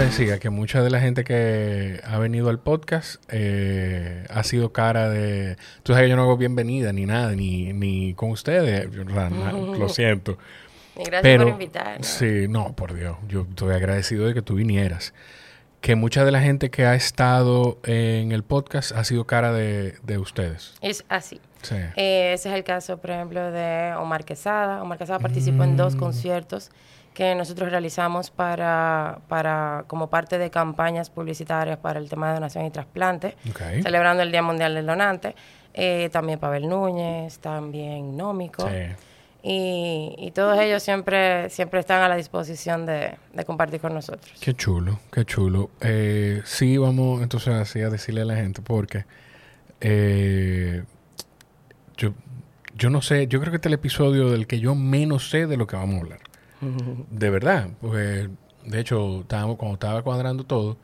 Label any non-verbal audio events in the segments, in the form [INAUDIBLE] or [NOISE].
me decías que mucha de la gente que ha venido al podcast eh, ha sido cara de... Tú sabes que yo no hago bienvenida ni nada, ni, ni con ustedes. Lo siento. gracias por invitarme. Sí, no, por Dios. Yo estoy agradecido de que tú vinieras. Que mucha de la gente que ha estado en el podcast ha sido cara de, de ustedes. Es así. Eh, ese es el caso, por ejemplo, de Omar Quesada. Omar Quesada participó en dos mm. conciertos que nosotros realizamos para, para como parte de campañas publicitarias para el tema de donación y trasplante, celebrando el Día Mundial del Donante. Eh, también Pavel Núñez, también Nómico. Y, y, todos ellos siempre, siempre están a la disposición de, compartir con nosotros. Qué chulo, qué chulo. Eh, sí, vamos entonces así a decirle a la gente, porque eh, yo, yo no sé, yo creo que este es el episodio del que yo menos sé de lo que vamos a hablar. De verdad, pues de hecho, estábamos, cuando estaba cuadrando todo,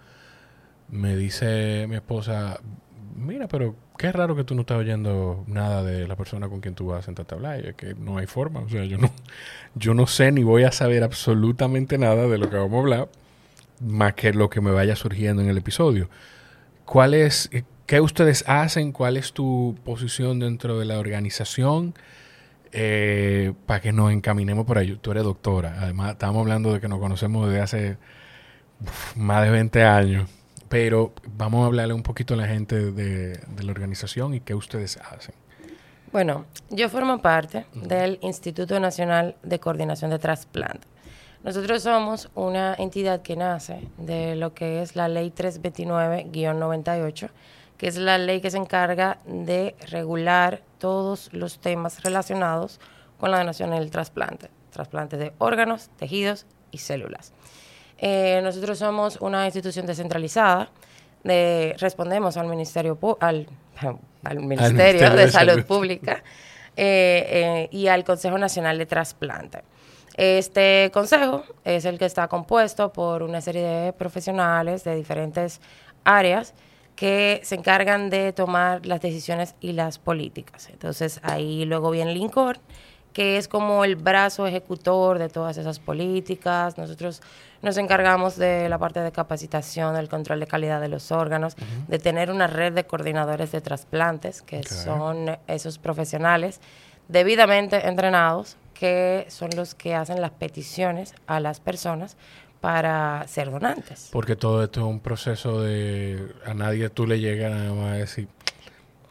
me dice mi esposa, mira, pero qué raro que tú no estás oyendo nada de la persona con quien tú vas a sentarte a hablar. Es que no hay forma. O sea, yo no, yo no sé ni voy a saber absolutamente nada de lo que vamos a hablar, más que lo que me vaya surgiendo en el episodio. ¿Cuál es, qué ustedes hacen? ¿Cuál es tu posición dentro de la organización? Eh, para que nos encaminemos por ahí. Tú eres doctora. Además, estamos hablando de que nos conocemos desde hace más de 20 años. Pero vamos a hablarle un poquito a la gente de, la organización y qué ustedes hacen. Bueno, yo formo parte del Instituto Nacional de Coordinación de Trasplante. Nosotros somos una entidad que nace de lo que es la Ley 329-98, que es la ley que se encarga de regular todos los temas relacionados con la donación y el trasplante, trasplante de órganos, tejidos y células. Eh, nosotros somos una institución descentralizada, respondemos al Ministerio, al, Ministerio, de, Salud, Pública eh, eh, y al Consejo Nacional de Trasplante. Este consejo es el que está compuesto por una serie de profesionales de diferentes áreas que se encargan de tomar las decisiones y las políticas. Entonces ahí luego viene el INCOR, que es como el brazo ejecutor de todas esas políticas. Nosotros nos encargamos de la parte de capacitación, del control de calidad de los órganos, de tener una red de coordinadores de trasplantes, que son esos profesionales debidamente entrenados, que son los que hacen las peticiones a las personas para ser donantes. Porque todo esto es un proceso de... A nadie tú le llegas nada más a decir,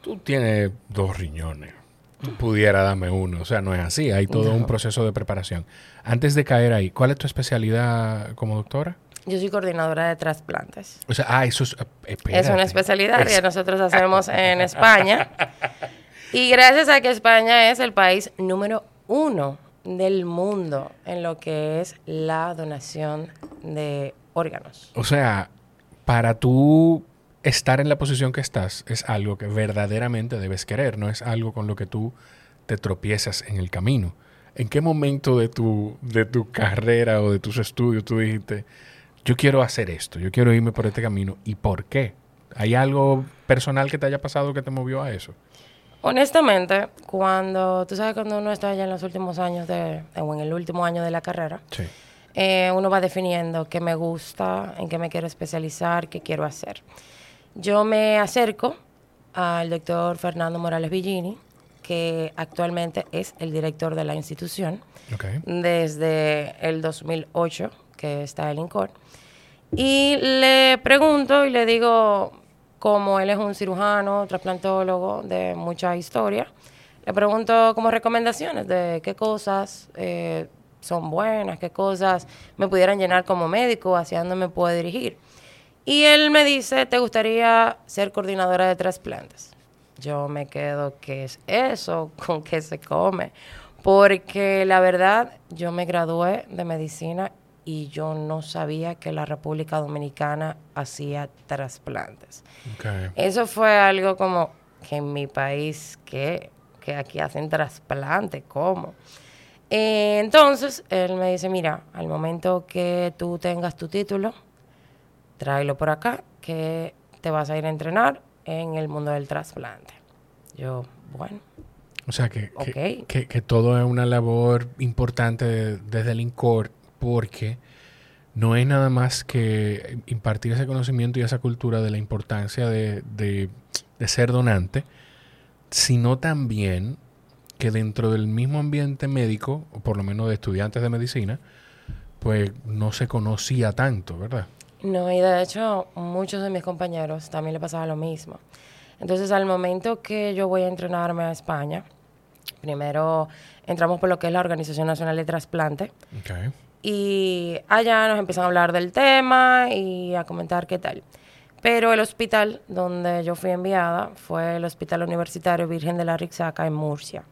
tú tienes dos riñones, tú pudiera darme uno. O sea, no es así, hay todo un proceso de preparación. Antes de caer ahí, ¿cuál es tu especialidad como doctora? Yo soy coordinadora de trasplantes. O sea, ah, eso es... Eh, es una especialidad que nosotros hacemos en España. [LAUGHS] Y gracias a que España es el país número uno del mundo en lo que es la donación de órganos. O sea, para tú estar en la posición que estás es algo que verdaderamente debes querer, no es algo con lo que tú te tropiezas en el camino. ¿En qué momento de tu, de tu carrera o de tus estudios tú dijiste, yo quiero hacer esto, yo quiero irme por este camino? ¿Y por qué? ¿Hay algo personal que te haya pasado que te movió a eso? Honestamente, cuando tú sabes cuando uno está ya en los últimos años de, o en el último año de la carrera, eh, uno va definiendo qué me gusta, en qué me quiero especializar, qué quiero hacer. Yo me acerco al doctor Fernando Morales Villini, que actualmente es el director de la institución desde el 2008 que está el INCOR. Y le pregunto y le digo, como él es un cirujano, trasplantólogo de mucha historia, le pregunto como recomendaciones de qué cosas eh, son buenas, qué cosas me pudieran llenar como médico, hacia dónde me puedo dirigir. Y él me dice, ¿te gustaría ser coordinadora de trasplantes? Yo me quedo, ¿qué es eso? [LAUGHS] ¿Con qué se come? Porque la verdad, yo me gradué de medicina y yo no sabía que la República Dominicana hacía trasplantes. Eso fue algo como que en mi país, que, que aquí hacen trasplantes, ¿cómo? Eh, entonces, él me dice, mira, al momento que tú tengas tu título, tráelo por acá, que te vas a ir a entrenar en el mundo del trasplante. Yo, bueno. O sea, que, que, que, todo es una labor importante desde el INCOR porque no es nada más que impartir ese conocimiento y esa cultura de la importancia de, de, ser donante, sino también que dentro del mismo ambiente médico, o por lo menos de estudiantes de medicina, pues no se conocía tanto, ¿verdad? No, y de hecho muchos de mis compañeros también le pasaba lo mismo. Entonces al momento que yo voy a entrenarme a España, primero entramos por lo que es la Organización Nacional de Trasplante. Okay. Y allá nos empiezan a hablar del tema y a comentar qué tal. Pero el hospital donde yo fui enviada fue el Hospital Universitario Virgen de la Rixaca en Murcia.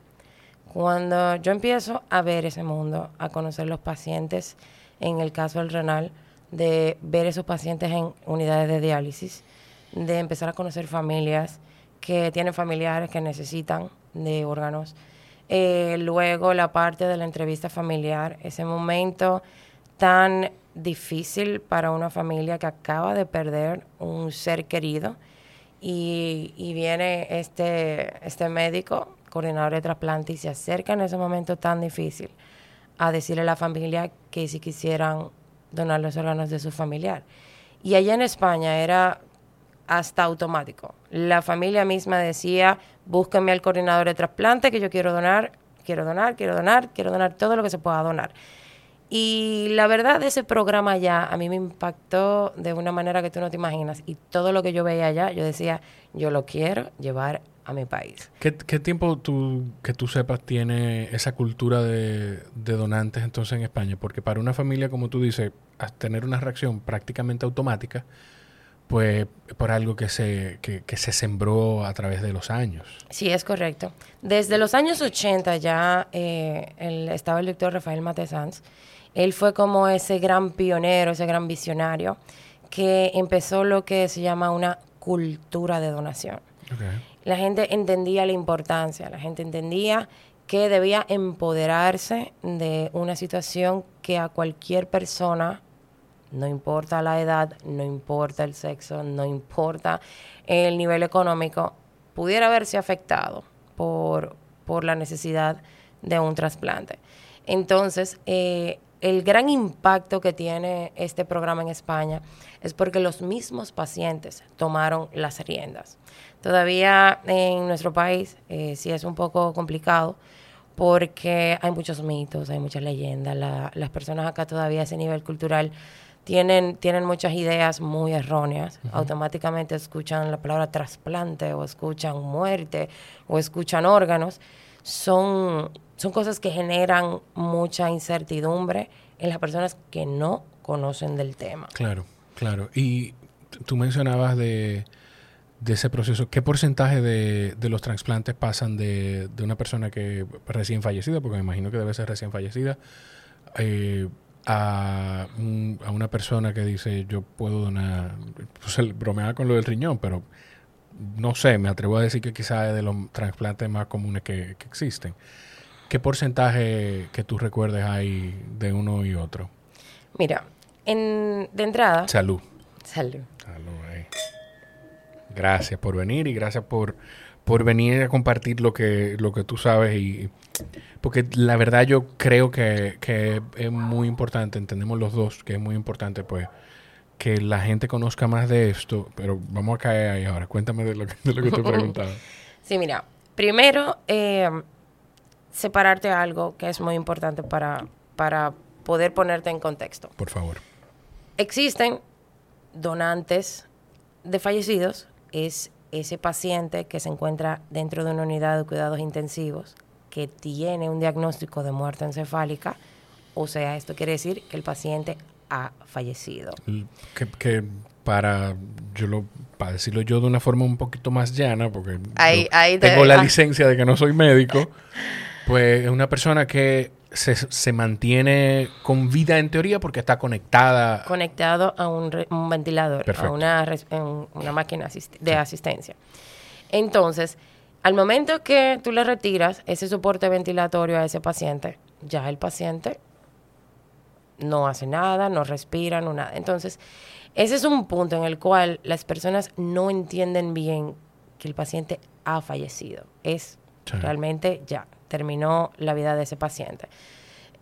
Cuando yo empiezo a ver ese mundo, a conocer los pacientes, en el caso del renal, de ver esos pacientes en unidades de diálisis, de empezar a conocer familias que tienen familiares que necesitan de órganos, eh, luego la parte de la entrevista familiar, ese momento tan difícil para una familia que acaba de perder un ser querido y, viene este, este médico, coordinador de trasplante, y se acerca en ese momento tan difícil a decirle a la familia que si quisieran donar los órganos de su familiar. Y allá en España era hasta automático. La familia misma decía, búsquenme al coordinador de trasplante que yo quiero donar, quiero donar, quiero donar, quiero donar todo lo que se pueda donar. Y la verdad, ese programa ya a mí me impactó de una manera que tú no te imaginas. Y todo lo que yo veía allá, yo decía, yo lo quiero llevar a mi país. ¿Qué, tiempo tú, que tú sepas tiene esa cultura de, de, donantes entonces en España? Porque para una familia, como tú dices, tener una reacción prácticamente automática, pues por algo que se, que, se sembró a través de los años. Sí, es correcto. Desde los años 80 ya eh, el, estaba el doctor Rafael Matesanz. Él fue como ese gran pionero, ese gran visionario que empezó lo que se llama una cultura de donación. La gente entendía la importancia, la gente entendía que debía empoderarse de una situación que a cualquier persona no importa la edad, no importa el sexo, no importa el nivel económico, pudiera verse afectado por, por la necesidad de un trasplante. Entonces, eh, el gran impacto que tiene este programa en España es porque los mismos pacientes tomaron las riendas. Todavía en nuestro país eh, sí es un poco complicado porque hay muchos mitos, hay muchas leyendas. las personas acá todavía a ese nivel cultural tienen, tienen muchas ideas muy erróneas. Automáticamente escuchan la palabra trasplante o escuchan muerte o escuchan órganos. Son, son cosas que generan mucha incertidumbre en las personas que no conocen del tema. Claro, claro. Y tú mencionabas de, de ese proceso, ¿qué porcentaje de, de los trasplantes pasan de, de, una persona que recién fallecida, porque me imagino que debe ser recién fallecida, eh, a, a, una persona que dice yo puedo donar, pues bromeaba con lo del riñón, pero no sé, me atrevo a decir que quizás es de los trasplantes más comunes que, existen. ¿Qué porcentaje que tú recuerdes hay de uno y otro? Mira, en, de entrada... Salud. Salud. Salud, Gracias por venir y gracias por, por venir a compartir lo que, lo que tú sabes y porque la verdad yo creo que, es muy importante, entendemos los dos que es muy importante pues que la gente conozca más de esto, pero vamos a caer ahí ahora. Cuéntame de lo que, de lo que te [LAUGHS] preguntaba. sí, mira, primero eh, separarte algo que es muy importante para, para poder ponerte en contexto. Por favor. Existen donantes de fallecidos, es ese paciente que se encuentra dentro de una unidad de cuidados intensivos que tiene un diagnóstico de muerte encefálica, o sea, esto quiere decir que el paciente ha fallecido. Que, para yo lo para decirlo yo de una forma un poquito más llana, porque tengo la licencia de que no soy médico, pues es una persona que se, mantiene con vida en teoría porque está conectada. Conectado a un, ventilador, a una, una máquina de asistencia. Entonces, al momento que tú le retiras ese soporte ventilatorio a ese paciente, ya el paciente no hace nada, no respira, no nada. Entonces, ese es un punto en el cual las personas no entienden bien que el paciente ha fallecido. Es realmente ya, terminó la vida de ese paciente.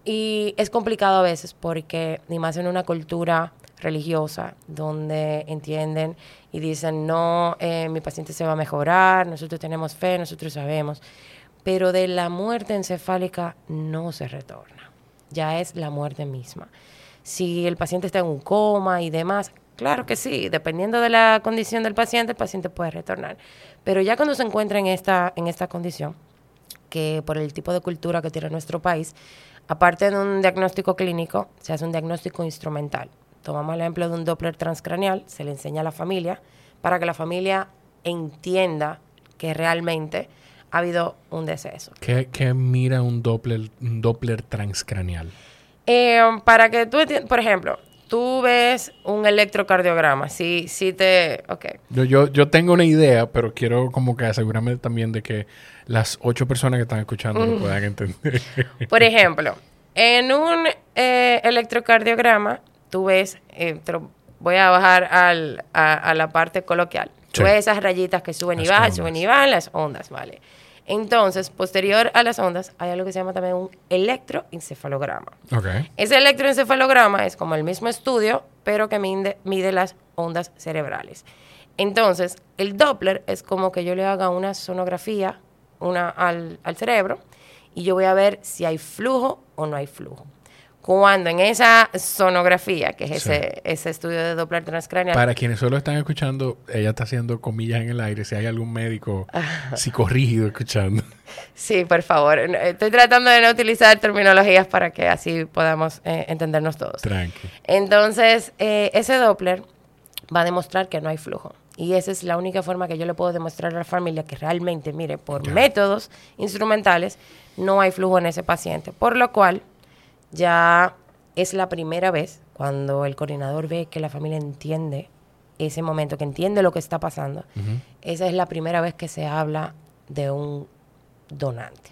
Y es complicado a veces porque, ni más en una cultura religiosa, donde entienden y dicen, no, eh, mi paciente se va a mejorar, nosotros tenemos fe, nosotros sabemos, pero de la muerte encefálica no se retorna, ya es la muerte misma. Si el paciente está en un coma y demás, claro que sí, dependiendo de la condición del paciente, el paciente puede retornar. Pero ya cuando se encuentra en esta, en esta condición, que por el tipo de cultura que tiene nuestro país, aparte de un diagnóstico clínico, se hace un diagnóstico instrumental tomamos el ejemplo de un Doppler transcranial, se le enseña a la familia para que la familia entienda que realmente ha habido un deceso. ¿Qué, mira un Doppler, un Doppler transcranial? Eh, para que tú por ejemplo, tú ves un electrocardiograma, si, si te... Ok. Yo, yo, tengo una idea, pero quiero como que asegurarme también de que las ocho personas que están escuchando lo puedan entender. Por ejemplo, en un eh, electrocardiograma tú ves, eh, voy a bajar al, a, la parte coloquial. Tú ves esas rayitas que suben y bajan, suben y bajan, las ondas, ¿vale? Entonces, posterior a las ondas, hay algo que se llama también un electroencefalograma. Okay. Ese electroencefalograma es como el mismo estudio, pero que mide, mide las ondas cerebrales. Entonces, el Doppler es como que yo le haga una sonografía una, al, al cerebro y yo voy a ver si hay flujo o no hay flujo cuando en esa sonografía, que es ese, ese estudio de Doppler transcranial. Para quienes solo están escuchando, ella está haciendo comillas en el aire, si hay algún médico [LAUGHS] psicorrígido escuchando. Sí, por favor. Estoy tratando de no utilizar terminologías para que así podamos eh, entendernos todos. Tranqui. Entonces, eh, ese Doppler va a demostrar que no hay flujo. Y esa es la única forma que yo le puedo demostrar a la familia que realmente, mire, por métodos instrumentales, no hay flujo en ese paciente. Por lo cual, ya es la primera vez cuando el coordinador ve que la familia entiende ese momento, que entiende lo que está pasando. Esa es la primera vez que se habla de un donante.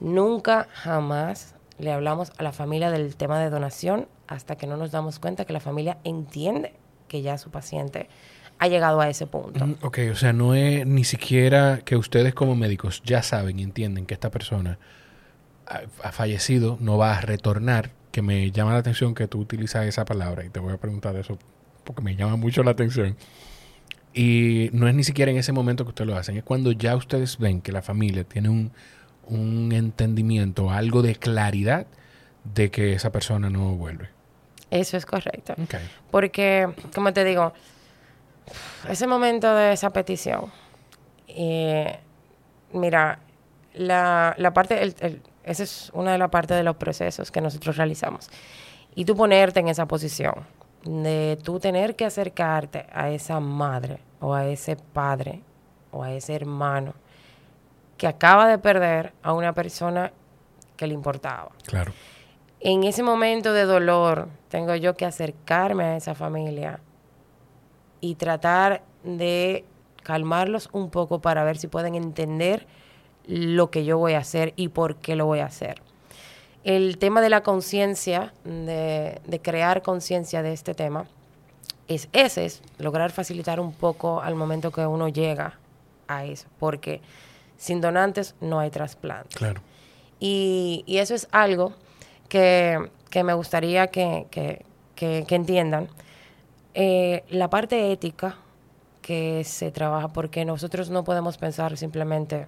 Nunca, jamás le hablamos a la familia del tema de donación hasta que no nos damos cuenta que la familia entiende que ya su paciente ha llegado a ese punto. ok, o sea, no es ni siquiera que ustedes como médicos ya saben y entienden que esta persona ha fallecido, no va a retornar, que me llama la atención que tú utilizas esa palabra y te voy a preguntar de eso porque me llama mucho la atención. Y no es ni siquiera en ese momento que ustedes lo hacen, es cuando ya ustedes ven que la familia tiene un, un entendimiento, algo de claridad de que esa persona no vuelve. Eso es correcto. Porque, como te digo, ese momento de esa petición, eh, mira, la, la parte, el, esa es una de las partes de los procesos que nosotros realizamos. Y tú ponerte en esa posición de tú tener que acercarte a esa madre o a ese padre o a ese hermano que acaba de perder a una persona que le importaba. Claro. En ese momento de dolor tengo yo que acercarme a esa familia y tratar de calmarlos un poco para ver si pueden entender lo que yo voy a hacer y por qué lo voy a hacer. El tema de la conciencia, de, crear conciencia de este tema, es ese, es lograr facilitar un poco al momento que uno llega a eso, porque sin donantes no hay trasplante. Claro. Y, eso es algo que, me gustaría que, entiendan. Eh, la parte ética que se trabaja, porque nosotros no podemos pensar simplemente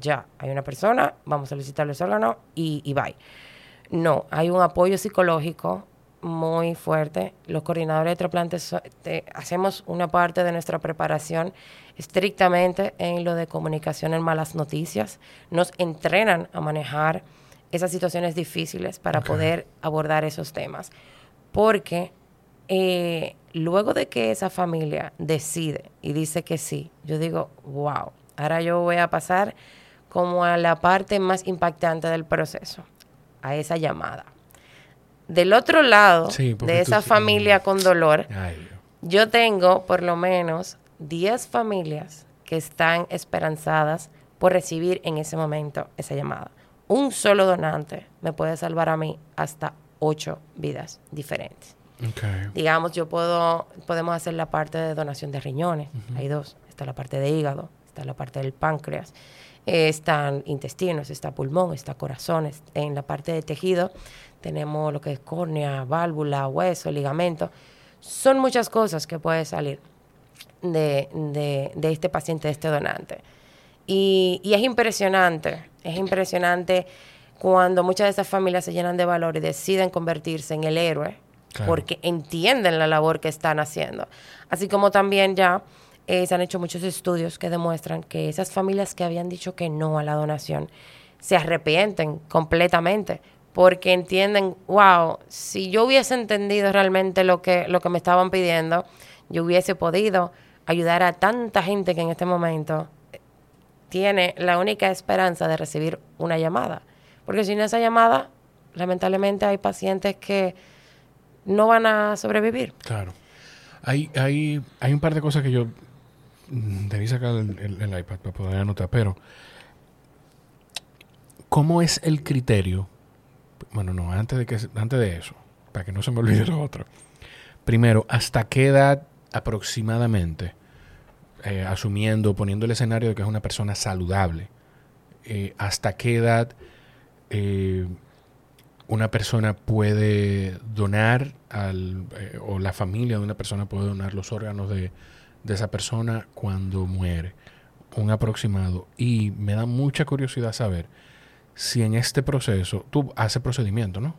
ya, hay una persona, vamos a solicitarle el órgano y, y bye. No, hay un apoyo psicológico muy fuerte. Los coordinadores de trasplantes hacemos una parte de nuestra preparación estrictamente en lo de comunicación en malas noticias. Nos entrenan a manejar esas situaciones difíciles para poder abordar esos temas. Porque eh, luego de que esa familia decide y dice que sí, yo digo, wow, ahora yo voy a pasar como a la parte más impactante del proceso, a esa llamada. Del otro lado de esa familia con dolor, yo tengo por lo menos 10 familias que están esperanzadas por recibir en ese momento esa llamada. Un solo donante me puede salvar a mí hasta 8 vidas diferentes. Digamos, yo puedo, podemos hacer la parte de donación de riñones. Hay dos. Está la parte de hígado, está la parte del páncreas están intestinos, está pulmón, está corazón, en la parte de tejido tenemos lo que es córnea, válvula, hueso, ligamento. Son muchas cosas que pueden salir de, de, este paciente, de este donante. Y, y, es impresionante, es impresionante cuando muchas de esas familias se llenan de valor y deciden convertirse en el héroe porque entienden la labor que están haciendo. Así como también ya eh, se han hecho muchos estudios que demuestran que esas familias que habían dicho que no a la donación se arrepienten completamente porque entienden, wow, si yo hubiese entendido realmente lo que, lo que me estaban pidiendo, yo hubiese podido ayudar a tanta gente que en este momento tiene la única esperanza de recibir una llamada. Porque sin esa llamada, lamentablemente hay pacientes que no van a sobrevivir. Claro. Hay, hay, hay un par de cosas que yo debí sacar el, iPad para poder anotar, pero ¿cómo es el criterio? Bueno, no, antes de, que, antes de eso, para que no se me olvide lo otro. Primero, ¿hasta qué edad aproximadamente, eh, asumiendo, poniendo el escenario de que es una persona saludable, eh, hasta qué edad eh, una persona puede donar al, o la familia de una persona puede donar los órganos de, esa persona cuando muere. Un aproximado. Y me da mucha curiosidad saber si en este proceso, tú haces procedimiento, ¿no?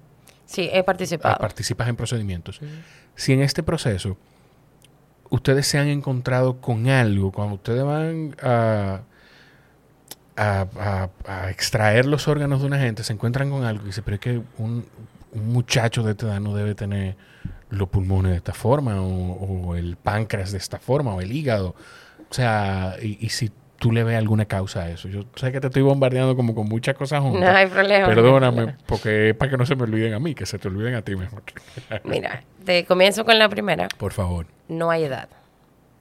Sí, he participado. Ah, participas en procedimientos. Si en este proceso ustedes se han encontrado con algo, cuando ustedes van a a, extraer los órganos de una gente, se encuentran con algo y dice, pero es que un, muchacho de esta edad no debe tener los pulmones de esta forma, o, el páncreas de esta forma, o el hígado. O sea, y, si tú le ves alguna causa a eso. Yo sé que te estoy bombardeando como con muchas cosas juntas. No hay problema. Perdóname, porque es para que no se me olviden a mí, que se te olviden a ti mejor. [LAUGHS] Mira, te comienzo con la primera. Por favor. No hay edad.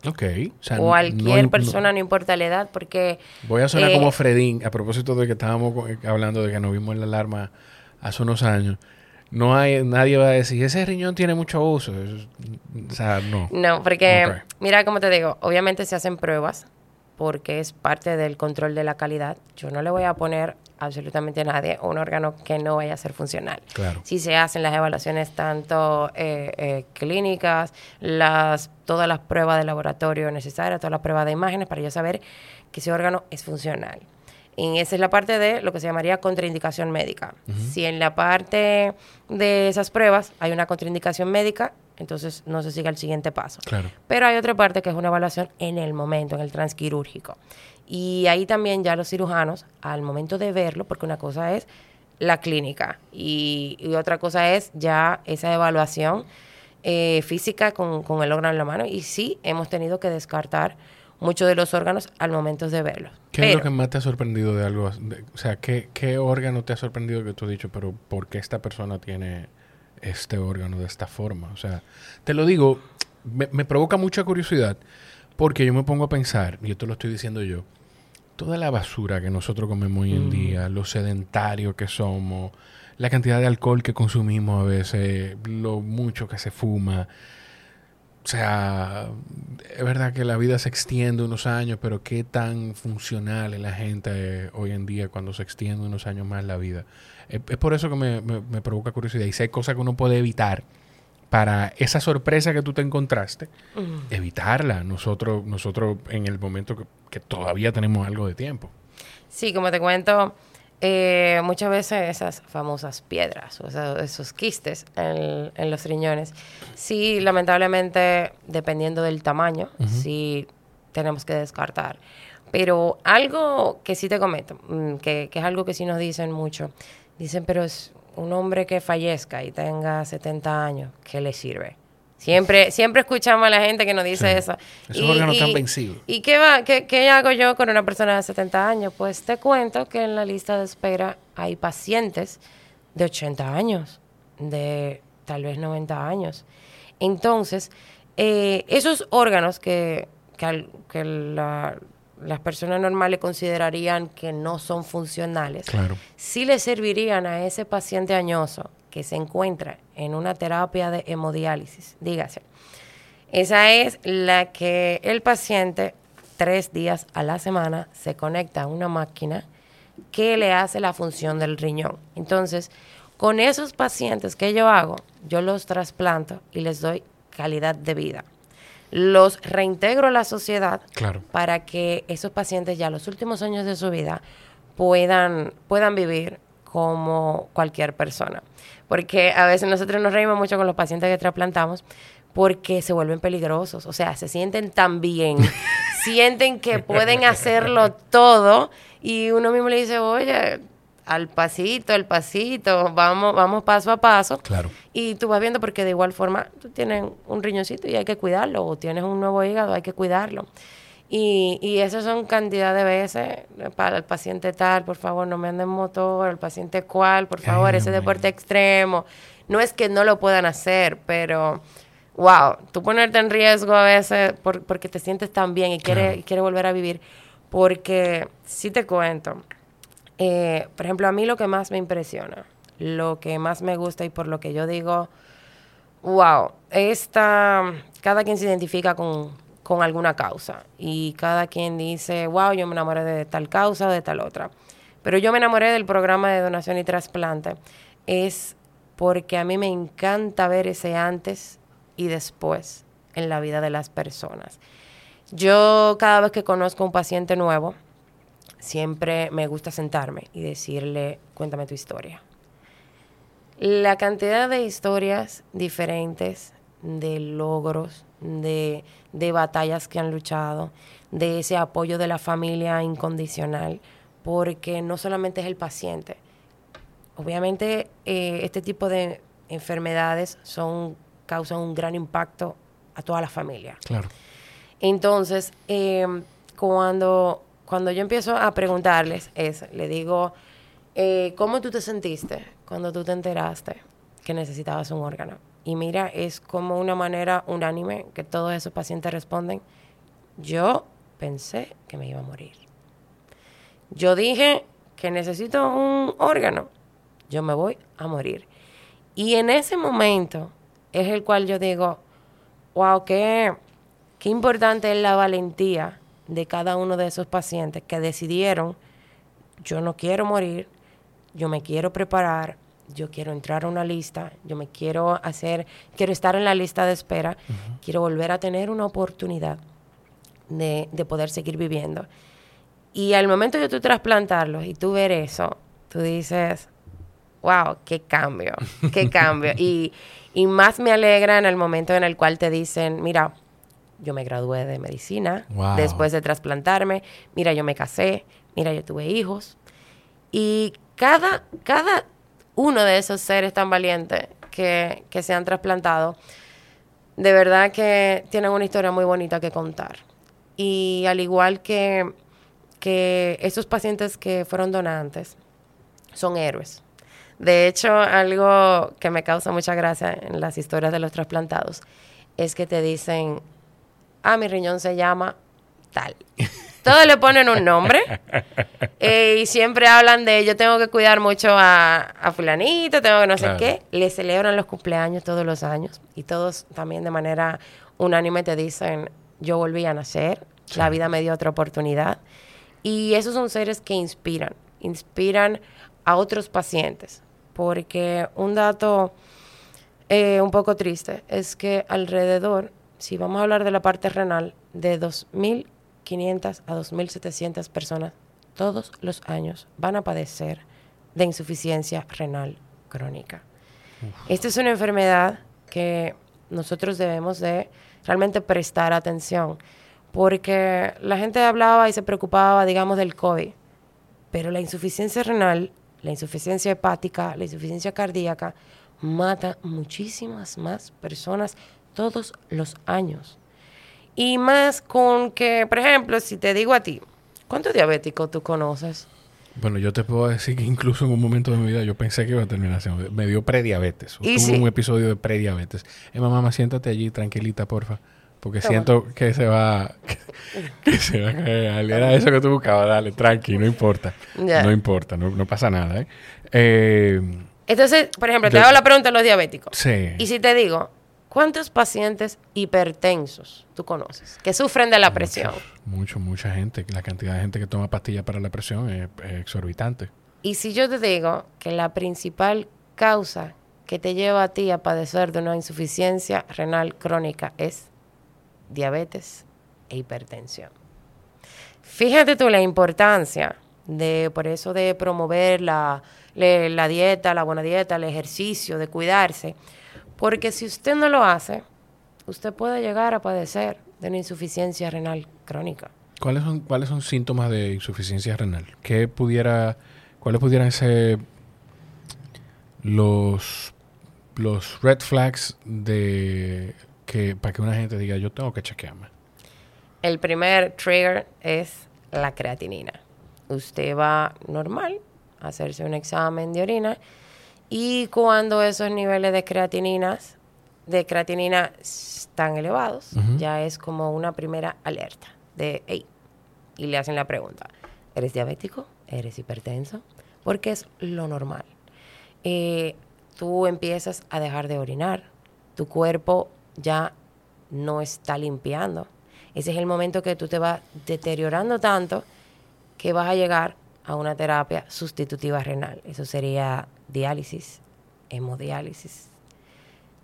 Ok. O Cualquier persona, no, importa la edad, porque... Voy a sonar como eh, Fredín, a propósito de que estábamos eh, hablando de que nos vimos en la alarma hace unos años. No hay, nadie va a decir, ese riñón tiene mucho uso. O sea, no. No, porque, mira, como te digo, obviamente se hacen pruebas porque es parte del control de la calidad. Yo no le voy a poner absolutamente a nadie un órgano que no vaya a ser funcional. Claro. Si se hacen las evaluaciones tanto eh, eh, clínicas, las, todas las pruebas de laboratorio necesarias, todas las pruebas de imágenes para yo saber que ese órgano es funcional. Y esa es la parte de lo que se llamaría contraindicación médica. Si en la parte de esas pruebas hay una contraindicación médica, entonces no se sigue el siguiente paso. Claro. Pero hay otra parte que es una evaluación en el momento, en el transquirúrgico. Y ahí también ya los cirujanos, al momento de verlo, porque una cosa es la clínica y, otra cosa es ya esa evaluación eh, física con, el órgano en la mano. Y sí, hemos tenido que descartar muchos de los órganos al momento de verlos. ¿Qué es lo que más te ha sorprendido de algo? o sea, ¿qué, ¿qué órgano te ha sorprendido que tú has dicho, pero ¿por qué esta persona tiene este órgano de esta forma. O sea, te lo digo, me, provoca mucha curiosidad porque yo me pongo a pensar, y esto lo estoy diciendo yo, toda la basura que nosotros comemos hoy en mm. día, lo sedentario que somos, la cantidad de alcohol que consumimos a veces, lo mucho que se fuma. O sea, es verdad que la vida se extiende unos años, pero qué tan funcional es la gente hoy en día cuando se extiende unos años más la vida. Es, por eso que me, provoca curiosidad. Y si hay cosas que uno puede evitar para esa sorpresa que tú te encontraste, evitarla nosotros, nosotros en el momento que, todavía tenemos algo de tiempo. Sí, como te cuento, eh, muchas veces esas famosas piedras o esos quistes en, los riñones, sí, lamentablemente, dependiendo del tamaño, sí tenemos que descartar. Pero algo que sí te comento, mm, que, que, es algo que sí nos dicen mucho, Dicen, pero es un hombre que fallezca y tenga 70 años, ¿qué le sirve? Siempre, siempre escuchamos a la gente que nos dice eso. Esos y, órganos están vencidos. ¿Y qué, va, qué, qué, hago yo con una persona de 70 años? Pues te cuento que en la lista de espera hay pacientes de 80 años, de tal vez 90 años. Entonces, eh, esos órganos que, que, que la, las personas normales considerarían que no son funcionales, claro. sí le servirían a ese paciente añoso que se encuentra en una terapia de hemodiálisis, dígase. Esa es la que el paciente tres días a la semana se conecta a una máquina que le hace la función del riñón. Entonces, con esos pacientes que yo hago, yo los trasplanto y les doy calidad de vida. Los reintegro a la sociedad para que esos pacientes ya los últimos años de su vida puedan, puedan vivir como cualquier persona. Porque a veces nosotros nos reímos mucho con los pacientes que trasplantamos porque se vuelven peligrosos. O sea, se sienten tan bien, [LAUGHS] sienten que pueden hacerlo todo y uno mismo le dice, oye, al pasito, al pasito, vamos, vamos paso a paso. Claro. Y tú vas viendo porque de igual forma tú tienes un riñoncito y hay que cuidarlo, o tienes un nuevo hígado, hay que cuidarlo. Y, y esas son cantidad de veces para el paciente tal, por favor, no me anden motor, el paciente cual, por favor, ese deporte extremo. No es que no lo puedan hacer, pero wow, tú ponerte en riesgo a veces porque te sientes tan bien y quieres, quiere volver a vivir. Porque, si te cuento, eh, por ejemplo, a mí lo que más me impresiona, lo que más me gusta y por lo que yo digo, wow, esta, cada quien se identifica con, con alguna causa y cada quien dice, wow, yo me enamoré de tal causa o de tal otra. Pero yo me enamoré del programa de donación y trasplante. Es porque a mí me encanta ver ese antes y después en la vida de las personas. Yo cada vez que conozco un paciente nuevo, siempre me gusta sentarme y decirle, cuéntame tu historia. La cantidad de historias diferentes, de logros, de, batallas que han luchado, de ese apoyo de la familia incondicional, porque no solamente es el paciente. Obviamente eh, este tipo de enfermedades son, causan un gran impacto a toda la familia. Claro. Entonces, eh, cuando cuando yo empiezo a preguntarles eso, le digo, eh, ¿cómo tú te sentiste cuando tú te enteraste que necesitabas un órgano? Y mira, es como una manera unánime que todos esos pacientes responden, yo pensé que me iba a morir. Yo dije que necesito un órgano, yo me voy a morir. Y en ese momento es el cual yo digo, wow, qué, qué importante es la valentía de cada uno de esos pacientes que decidieron, yo no quiero morir, yo me quiero preparar, yo quiero entrar a una lista, yo me quiero hacer, quiero estar en la lista de espera, quiero volver a tener una oportunidad de, de, poder seguir viviendo. Y al momento de tú trasplantarlos y tú ver eso, tú dices, wow, qué cambio, qué [LAUGHS] cambio. y, y más me alegra en el momento en el cual te dicen, mira, yo me gradué de medicina después de trasplantarme. Mira, yo me casé. Mira, yo tuve hijos. Y cada, cada uno de esos seres tan valientes que, que se han trasplantado, de verdad que tienen una historia muy bonita que contar. Y al igual que, que esos pacientes que fueron donantes, son héroes. De hecho, algo que me causa mucha gracia en las historias de los trasplantados es que te dicen, ah, mi riñón se llama tal. [LAUGHS] Todos le ponen un nombre [LAUGHS] eh, y siempre hablan de yo tengo que cuidar mucho a, a fulanito, tengo que no sé qué. Le celebran los cumpleaños todos los años y todos también de manera unánime te dicen yo volví a nacer, la vida me dio otra oportunidad. Y esos son seres que inspiran, inspiran a otros pacientes. Porque un dato eh, un poco triste es que alrededor si vamos a hablar de la parte renal, de 2.500 a 2.700 personas todos los años van a padecer de insuficiencia renal crónica. Esta es una enfermedad que nosotros debemos de realmente prestar atención, porque la gente hablaba y se preocupaba, digamos, del COVID, pero la insuficiencia renal, la insuficiencia hepática, la insuficiencia cardíaca, mata muchísimas más personas todos los años. Y más con que, por ejemplo, si te digo a ti, ¿cuántos diabéticos tú conoces? Bueno, yo te puedo decir que incluso en un momento de mi vida yo pensé que iba a terminar siendo, me dio prediabetes. Tuve un episodio de prediabetes. Eh, mamá, siéntate allí tranquilita, porfa. Porque siento que se va [LAUGHS] que, se va a caer. Era eso que tú buscabas, dale, tranqui, no importa. No importa, no, pasa nada, ¿eh? ¿eh? Entonces, por ejemplo, te hago la pregunta a los diabéticos. Sí. Y si te digo, ¿Cuántos pacientes hipertensos tú conoces que sufren de la presión? Mucho, mucha gente. La cantidad de gente que toma pastillas para la presión es, exorbitante. Y si yo te digo que la principal causa que te lleva a ti a padecer de una insuficiencia renal crónica es diabetes e hipertensión. Fíjate tú la importancia de, por eso de promover la, la dieta, la buena dieta, el ejercicio, de cuidarse porque si usted no lo hace, usted puede llegar a padecer de una insuficiencia renal crónica. ¿Cuáles son, cuáles son síntomas de insuficiencia renal? ¿Qué pudiera, ¿Cuáles pudieran ser los, los red flags de que para que una gente diga yo tengo que chequearme? El primer trigger es la creatinina. Usted va normal a hacerse un examen de orina y cuando esos niveles de creatininas, de creatinina están elevados, ya es como una primera alerta de, hey, y le hacen la pregunta, ¿eres diabético? ¿Eres hipertenso? Porque es lo normal. Eh, tú empiezas a dejar de orinar, tu cuerpo ya no está limpiando. Ese es el momento que tú te vas deteriorando tanto que vas a llegar a una terapia sustitutiva renal. Eso sería diálisis, hemodiálisis,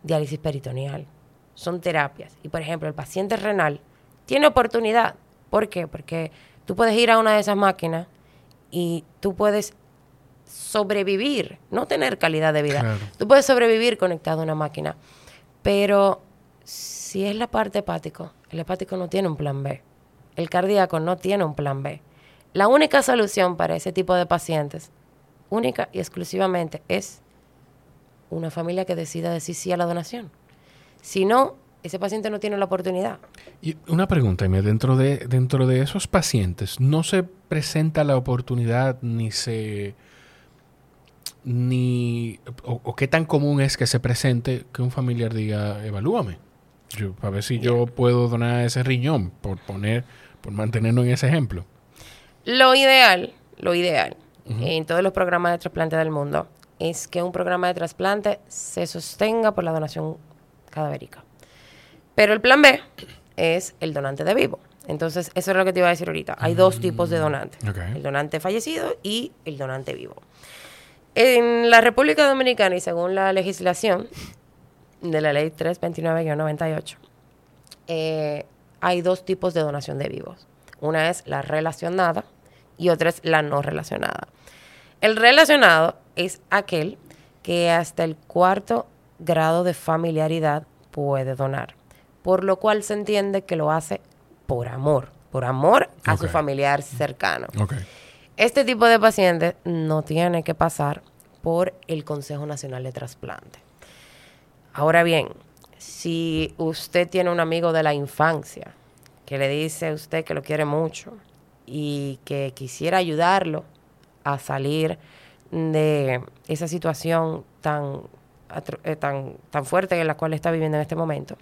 diálisis peritoneal. Son terapias. Y por ejemplo, el paciente renal tiene oportunidad. ¿Por qué? Porque tú puedes ir a una de esas máquinas y tú puedes sobrevivir, no tener calidad de vida. Tú puedes sobrevivir conectado a una máquina. Pero si es la parte hepático, el hepático no tiene un plan B. El cardíaco no tiene un plan B. La única solución para ese tipo de pacientes, única y exclusivamente, es una familia que decida decir sí a la donación. Si no, ese paciente no tiene la oportunidad. Y una pregunta, dentro de, dentro de esos pacientes, ¿no se presenta la oportunidad ni se... ni... o, qué tan común es que se presente que un familiar diga, evalúame, yo, para ver si yo puedo donar ese riñón, por poner, por mantenernos en ese ejemplo? Lo ideal, lo ideal, en todos los programas de trasplante del mundo, es que un programa de trasplante se sostenga por la donación cadavérica. Pero el plan B es el donante de vivo. Entonces, eso es lo que te iba a decir ahorita. Hay dos tipos de donantes. El donante fallecido y el donante vivo. En la República Dominicana y según la legislación de la ley 329-98, eh, hay dos tipos de donación de vivos. Una es la relacionada, y otra es la no relacionada. El relacionado es aquel que hasta el cuarto grado de familiaridad puede donar, por lo cual se entiende que lo hace por amor, por amor a su familiar cercano. Este tipo de paciente no tiene que pasar por el Consejo Nacional de Trasplante. Ahora bien, si usted tiene un amigo de la infancia que le dice a usted que lo quiere mucho, y que quisiera ayudarlo a salir de esa situación tan, eh, tan, tan fuerte en la cual está viviendo en este momento.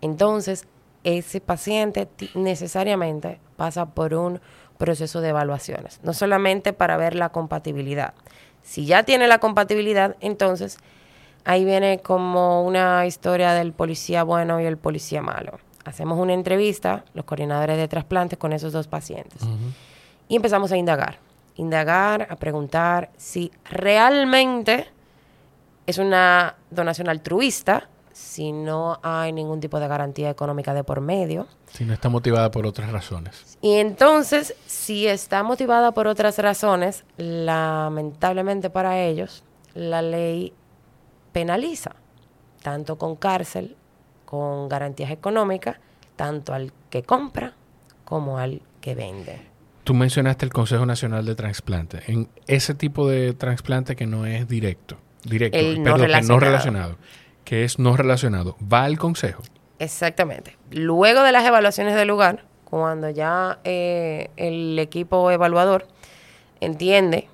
Entonces, ese paciente necesariamente pasa por un proceso de evaluaciones, no solamente para ver la compatibilidad. Si ya tiene la compatibilidad, entonces ahí viene como una historia del policía bueno y el policía malo hacemos una entrevista, los coordinadores de trasplantes, con esos dos pacientes. Y empezamos a indagar, indagar, a preguntar si realmente es una donación altruista, si no hay ningún tipo de garantía económica de por medio. Si no está motivada por otras razones. Y entonces, si está motivada por otras razones, lamentablemente para ellos, la ley penaliza, tanto con cárcel con garantías económicas tanto al que compra como al que vende. Tú mencionaste el Consejo Nacional de Trasplante. En ese tipo de trasplante que no es directo, directo, no relacionado. que no relacionado, que es no relacionado, va al Consejo. Exactamente. Luego de las evaluaciones del lugar, cuando ya eh, el equipo evaluador entiende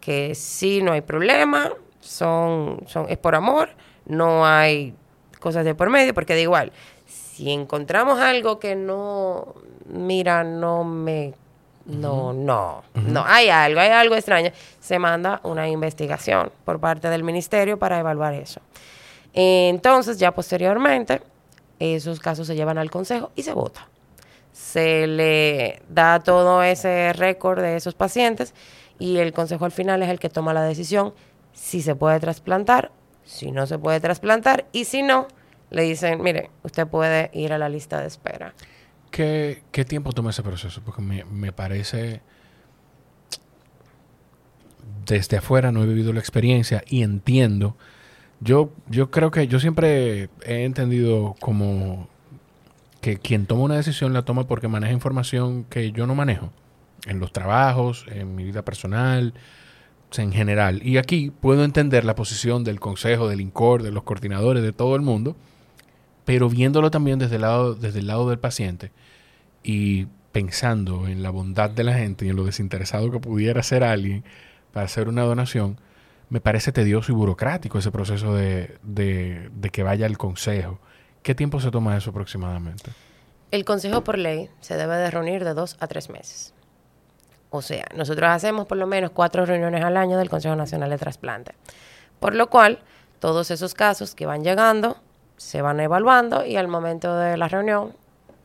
que sí no hay problema, son, son, es por amor, no hay cosas de por medio, porque da igual, si encontramos algo que no, mira, no me, no, no, no, hay algo, hay algo extraño, se manda una investigación por parte del ministerio para evaluar eso. Entonces, ya posteriormente, esos casos se llevan al consejo y se vota. Se le da todo ese récord de esos pacientes y el consejo al final es el que toma la decisión si se puede trasplantar, si no se puede trasplantar y si no, le dicen, mire, usted puede ir a la lista de espera. ¿Qué, tiempo toma ese proceso? Porque me, me parece desde afuera no he vivido la experiencia y entiendo yo, yo creo que yo siempre he entendido como que quien toma una decisión la toma porque maneja información que yo no manejo. En los trabajos, en mi vida personal, en general. Y aquí puedo entender la posición del consejo, del INCOR, de los coordinadores, de todo el mundo, pero viéndolo también desde el lado, desde el lado del paciente y pensando en la bondad de la gente y en lo desinteresado que pudiera ser alguien para hacer una donación, me parece tedioso y burocrático ese proceso de, que vaya el consejo. ¿Qué tiempo se toma eso aproximadamente? El consejo por ley se debe de reunir de dos a tres meses. O sea, nosotros hacemos por lo menos cuatro reuniones al año del Consejo Nacional de Trasplante. Por lo cual, todos esos casos que van llegando se van evaluando y al momento de la reunión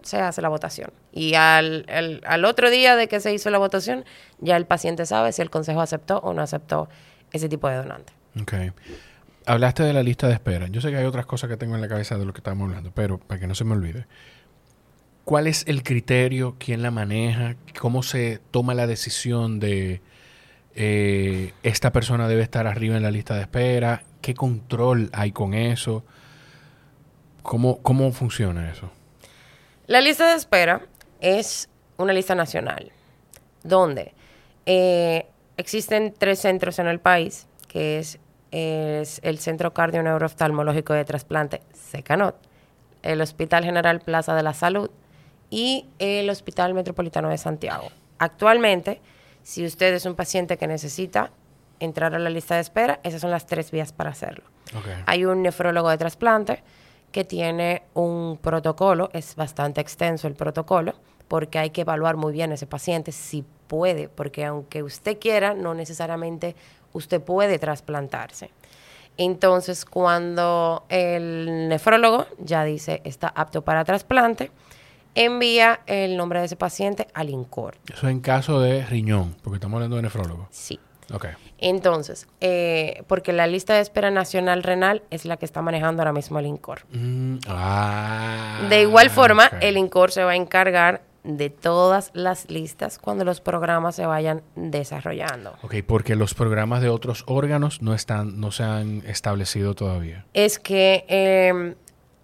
se hace la votación. Y al, al otro día de que se hizo la votación, ya el paciente sabe si el consejo aceptó o no aceptó ese tipo de donante. Ok. Hablaste de la lista de espera. Yo sé que hay otras cosas que tengo en la cabeza de lo que estamos hablando, pero para que no se me olvide. ¿Cuál es el criterio? ¿Quién la maneja? ¿Cómo se toma la decisión de eh, esta persona debe estar arriba en la lista de espera? ¿Qué control hay con eso? ¿Cómo, cómo funciona eso? La lista de espera es una lista nacional donde eh, existen tres centros en el país, que es, el Centro Cardio Neurooftalmológico de Trasplante, SECANOT, el Hospital General Plaza de la Salud y el Hospital Metropolitano de Santiago. Actualmente, si usted es un paciente que necesita entrar a la lista de espera, esas son las tres vías para hacerlo. Hay un nefrólogo de trasplante que tiene un protocolo, es bastante extenso el protocolo, porque hay que evaluar muy bien ese paciente si puede, porque aunque usted quiera, no necesariamente usted puede trasplantarse. Entonces, cuando el nefrólogo ya dice está apto para trasplante, envía el nombre de ese paciente al INCOR. Eso en caso de riñón, porque estamos hablando de nefrólogo. Sí. Ok. Entonces, eh, porque la lista de espera nacional renal es la que está manejando ahora mismo el INCOR. Mm, ah, de igual forma, el INCOR se va a encargar de todas las listas cuando los programas se vayan desarrollando. Ok, porque los programas de otros órganos no están, no se han establecido todavía. Es que em,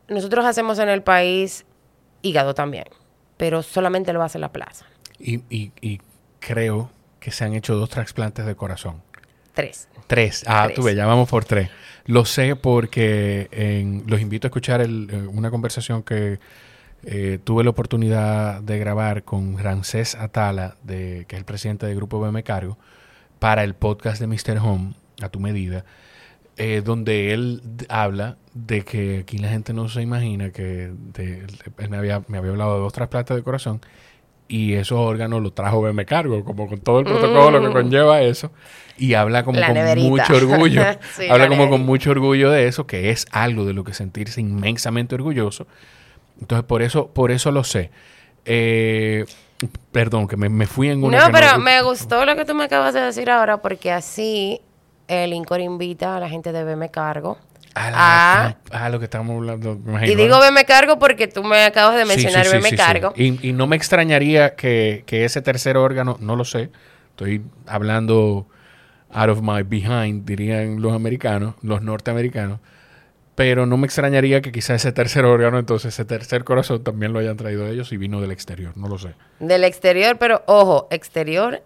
nosotros hacemos en el país hígado también, pero solamente lo hace la plaza. Y, y, creo que se han hecho dos trasplantes de corazón. Tres. Tres. Ah, tú ves, ya vamos por tres. Lo sé porque en, los invito a escuchar el, eh, una conversación que eh, tuve la oportunidad de grabar con Rancés Atala, de, que es el presidente del grupo BM Cargo, para el podcast de Mr. Home, a tu medida, eh, donde él habla de que aquí la gente no se imagina que él me había, me había hablado de dos trasplantes de corazón y esos órganos los trajo BM Cargo, como con todo el protocolo que mm. conlleva eso, y habla como con mucho orgullo, [LAUGHS] habla como con mucho orgullo de eso, que es algo de lo que sentirse inmensamente orgulloso. Entonces, por eso, por eso lo sé. Eh, perdón, que me, fui en una... No, pero me gustó. lo que tú me acabas de decir ahora, porque así el INCOR invita a la gente de BM Cargo a, a, lo que estamos hablando. y digo BM Cargo porque tú me acabas de mencionar BM Cargo. Y, y, no me extrañaría que, que, ese tercer órgano, no lo sé, estoy hablando out of my behind, dirían los americanos, los norteamericanos, pero no me extrañaría que quizá ese tercer órgano, entonces ese tercer corazón también lo hayan traído ellos y vino del exterior, no lo sé. Del exterior, pero ojo, exterior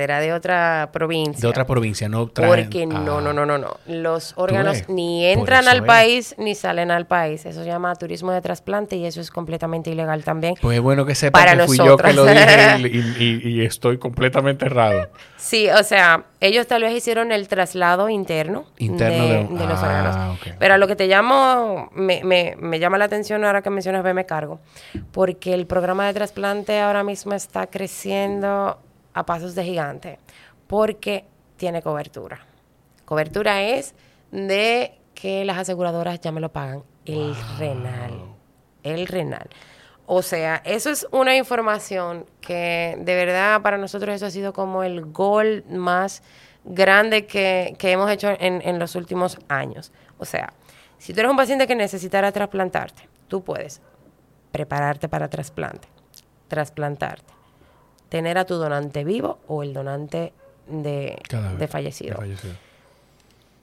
será de otra provincia. De otra provincia, no traen, Porque no, no, no, no, no. Los órganos ni entran al país ni salen al país. Eso se llama turismo de trasplante y eso es completamente ilegal también. Pues es bueno que sepa que fui yo que lo dije [LAUGHS] y, estoy completamente errado. Sí, o sea, ellos tal vez hicieron el traslado interno, interno de, los ah, órganos. Pero a lo que te llamo, me, me, me llama la atención ahora que mencionas me Cargo, porque el programa de trasplante ahora mismo está creciendo a pasos de gigante porque tiene cobertura. Cobertura es de que las aseguradoras ya me lo pagan. El renal. El renal. O sea, eso es una información que de verdad para nosotros eso ha sido como el gol más grande que, hemos hecho en, en, los últimos años. O sea, si tú eres un paciente que necesitara trasplantarte, tú puedes prepararte para trasplante, trasplantarte, tener a tu donante vivo o el donante de, fallecido.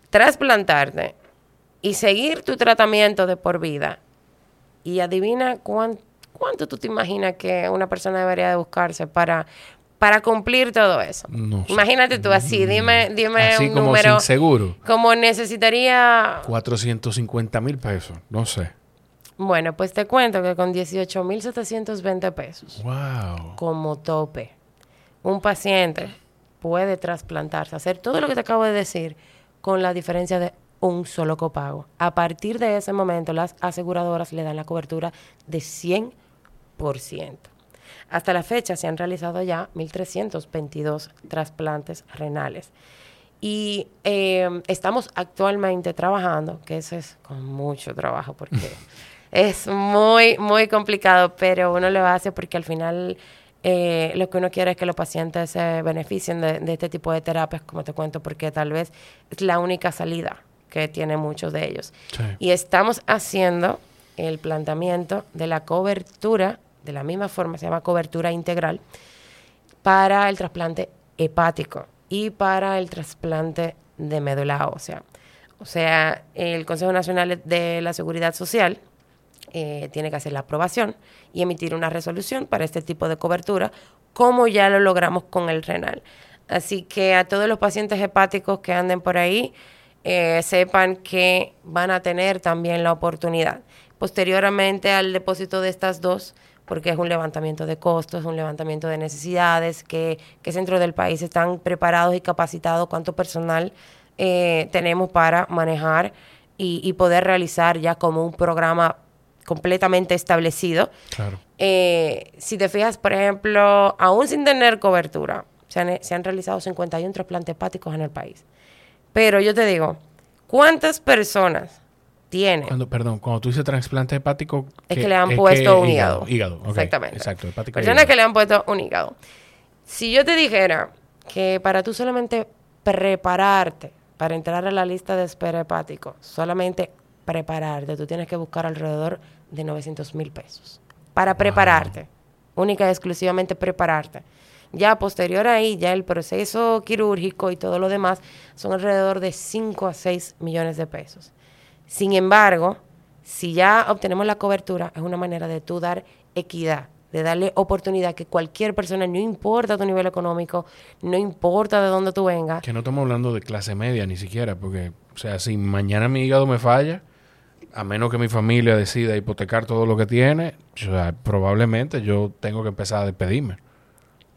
Trasplantarte y seguir tu tratamiento de por vida. Y adivina cuánto, cuánto tú te imaginas que una persona debería de buscarse para, para cumplir todo eso. Imagínate tú así, dime, dime así un como número. Sin seguro. Como necesitaría. 450 mil pesos, no sé. Bueno, pues te cuento que con 18.720 pesos. Wow. Como tope, un paciente puede trasplantarse, hacer todo lo que te acabo de decir con la diferencia de un solo copago. A partir de ese momento, las aseguradoras le dan la cobertura de 100%. Hasta la fecha se han realizado ya 1.322 trasplantes renales. Y eh, estamos actualmente trabajando, que eso es con mucho trabajo porque [LAUGHS] es muy, muy complicado, pero uno lo hace porque al final eh, lo que uno quiere es que los pacientes se beneficien de, este tipo de terapias, como te cuento, porque tal vez es la única salida que tienen muchos de ellos. Y estamos haciendo el planteamiento de la cobertura, de la misma forma, se llama cobertura integral, para el trasplante hepático y para el trasplante de médula ósea. O sea, el Consejo Nacional de la Seguridad Social eh, tiene que hacer la aprobación y emitir una resolución para este tipo de cobertura, como ya lo logramos con el renal. Así que a todos los pacientes hepáticos que anden por ahí, eh, sepan que van a tener también la oportunidad. Posteriormente al depósito de estas dos, porque es un levantamiento de costos, un levantamiento de necesidades, que, que centros del país están preparados y capacitados, cuánto personal eh, tenemos para manejar y, y, poder realizar ya como un programa completamente establecido. Claro. Eh, si te fijas, por ejemplo, aún sin tener cobertura, se han, se han realizado 51 trasplantes hepáticos en el país. Pero yo te digo, ¿cuántas personas tienen? Cuando, perdón, cuando tú dices trasplante hepático... Es que, le han puesto un hígado. Hígado, Exactamente. Exacto, hepático Personas que le han puesto un hígado. Si yo te dijera que para tú solamente prepararte para entrar a la lista de espera hepático, solamente prepararte, tú tienes que buscar alrededor de 900 mil pesos para prepararte, única y exclusivamente prepararte. Ya posterior ahí, ya el proceso quirúrgico y todo lo demás son alrededor de 5 a 6 millones de pesos. Sin embargo, si ya obtenemos la cobertura, es una manera de tú dar equidad, de darle oportunidad que cualquier persona, no importa tu nivel económico, no importa de dónde tú vengas. Que no estamos hablando de clase media ni siquiera, porque, o sea, si mañana mi hígado me falla, a menos que mi familia decida hipotecar todo lo que tiene, probablemente yo tengo que empezar a despedirme.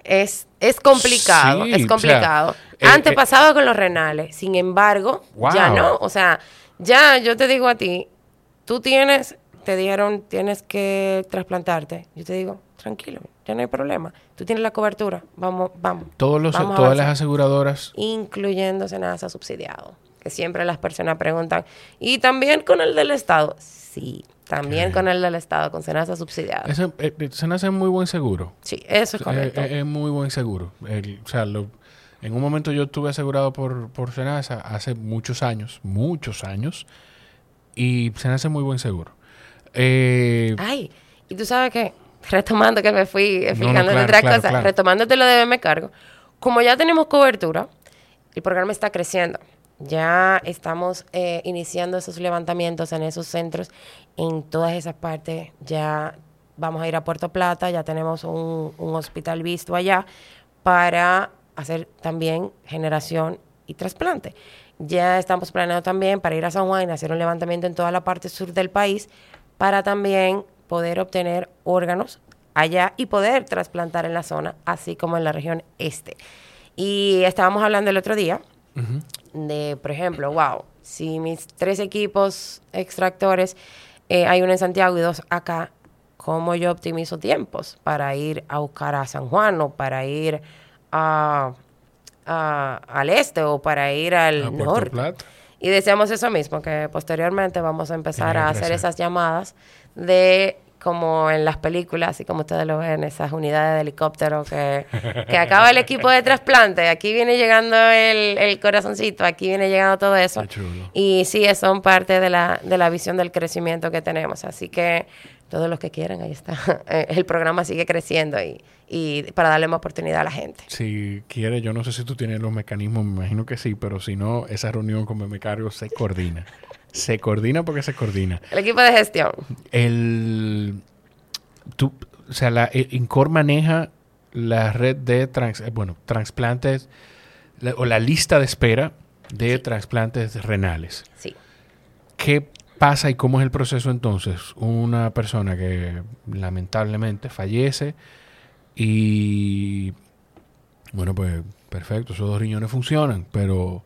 Es, es complicado, es complicado. Eh, Antes eh, pasaba con los renales, sin embargo, ya no. O sea, ya yo te digo a ti, tú tienes, te dijeron, tienes que trasplantarte. Yo te digo, tranquilo, ya no hay problema. Tú tienes la cobertura, vamos, vamos. Todos los, todas las aseguradoras. Incluyendo Senasa subsidiado que siempre las personas preguntan. Y también con el del Estado. Sí, también con el del Estado, con Senasa subsidiado. Ese, eh, eh, Senasa es muy buen seguro. Sí, eso es correcto. Es, muy buen seguro. o sea, en un momento yo estuve asegurado por, por Senasa hace muchos años, muchos años, y Senasa es muy buen seguro. Eh, Ay, y tú sabes que, retomando que me fui explicando no, otra cosa, retomándote lo de me cargo, como ya tenemos cobertura, el programa está creciendo. Ya estamos eh, iniciando esos levantamientos en esos centros, en todas esas partes. Ya vamos a ir a Puerto Plata, ya tenemos un, hospital visto allá para hacer también generación y trasplante. Ya estamos planeando también para ir a San Juan y hacer un levantamiento en toda la parte sur del país para también poder obtener órganos allá y poder trasplantar en la zona, así como en la región este. Y estábamos hablando el otro día de, por ejemplo, wow, si mis tres equipos extractores, eh, hay uno en Santiago y dos acá, ¿cómo yo optimizo tiempos para ir a buscar a San Juan o para ir a, al este o para ir al norte? Y deseamos eso mismo, que posteriormente vamos a empezar a hacer esas llamadas de como en las películas y como ustedes lo ven, esas unidades de helicóptero que, que acaba el equipo de trasplante, aquí viene llegando el, el corazoncito, aquí viene llegando todo eso. Y sí, son parte de la, de la visión del crecimiento que tenemos. Así que todos los que quieran, ahí está. [LAUGHS] El programa sigue creciendo y, y para darle más oportunidad a la gente. Si quiere, yo no sé si tú tienes los mecanismos, me imagino que sí, pero si no, esa reunión con me cargo se coordina. [LAUGHS] Se coordina porque se coordina. El equipo de gestión. El. Tú, o sea, la INCOR maneja la red de trans, eh, bueno, trasplantes o la lista de espera de trasplantes renales. Sí. ¿Qué pasa y cómo es el proceso entonces? Una persona que lamentablemente fallece y bueno, pues perfecto, esos dos riñones funcionan, pero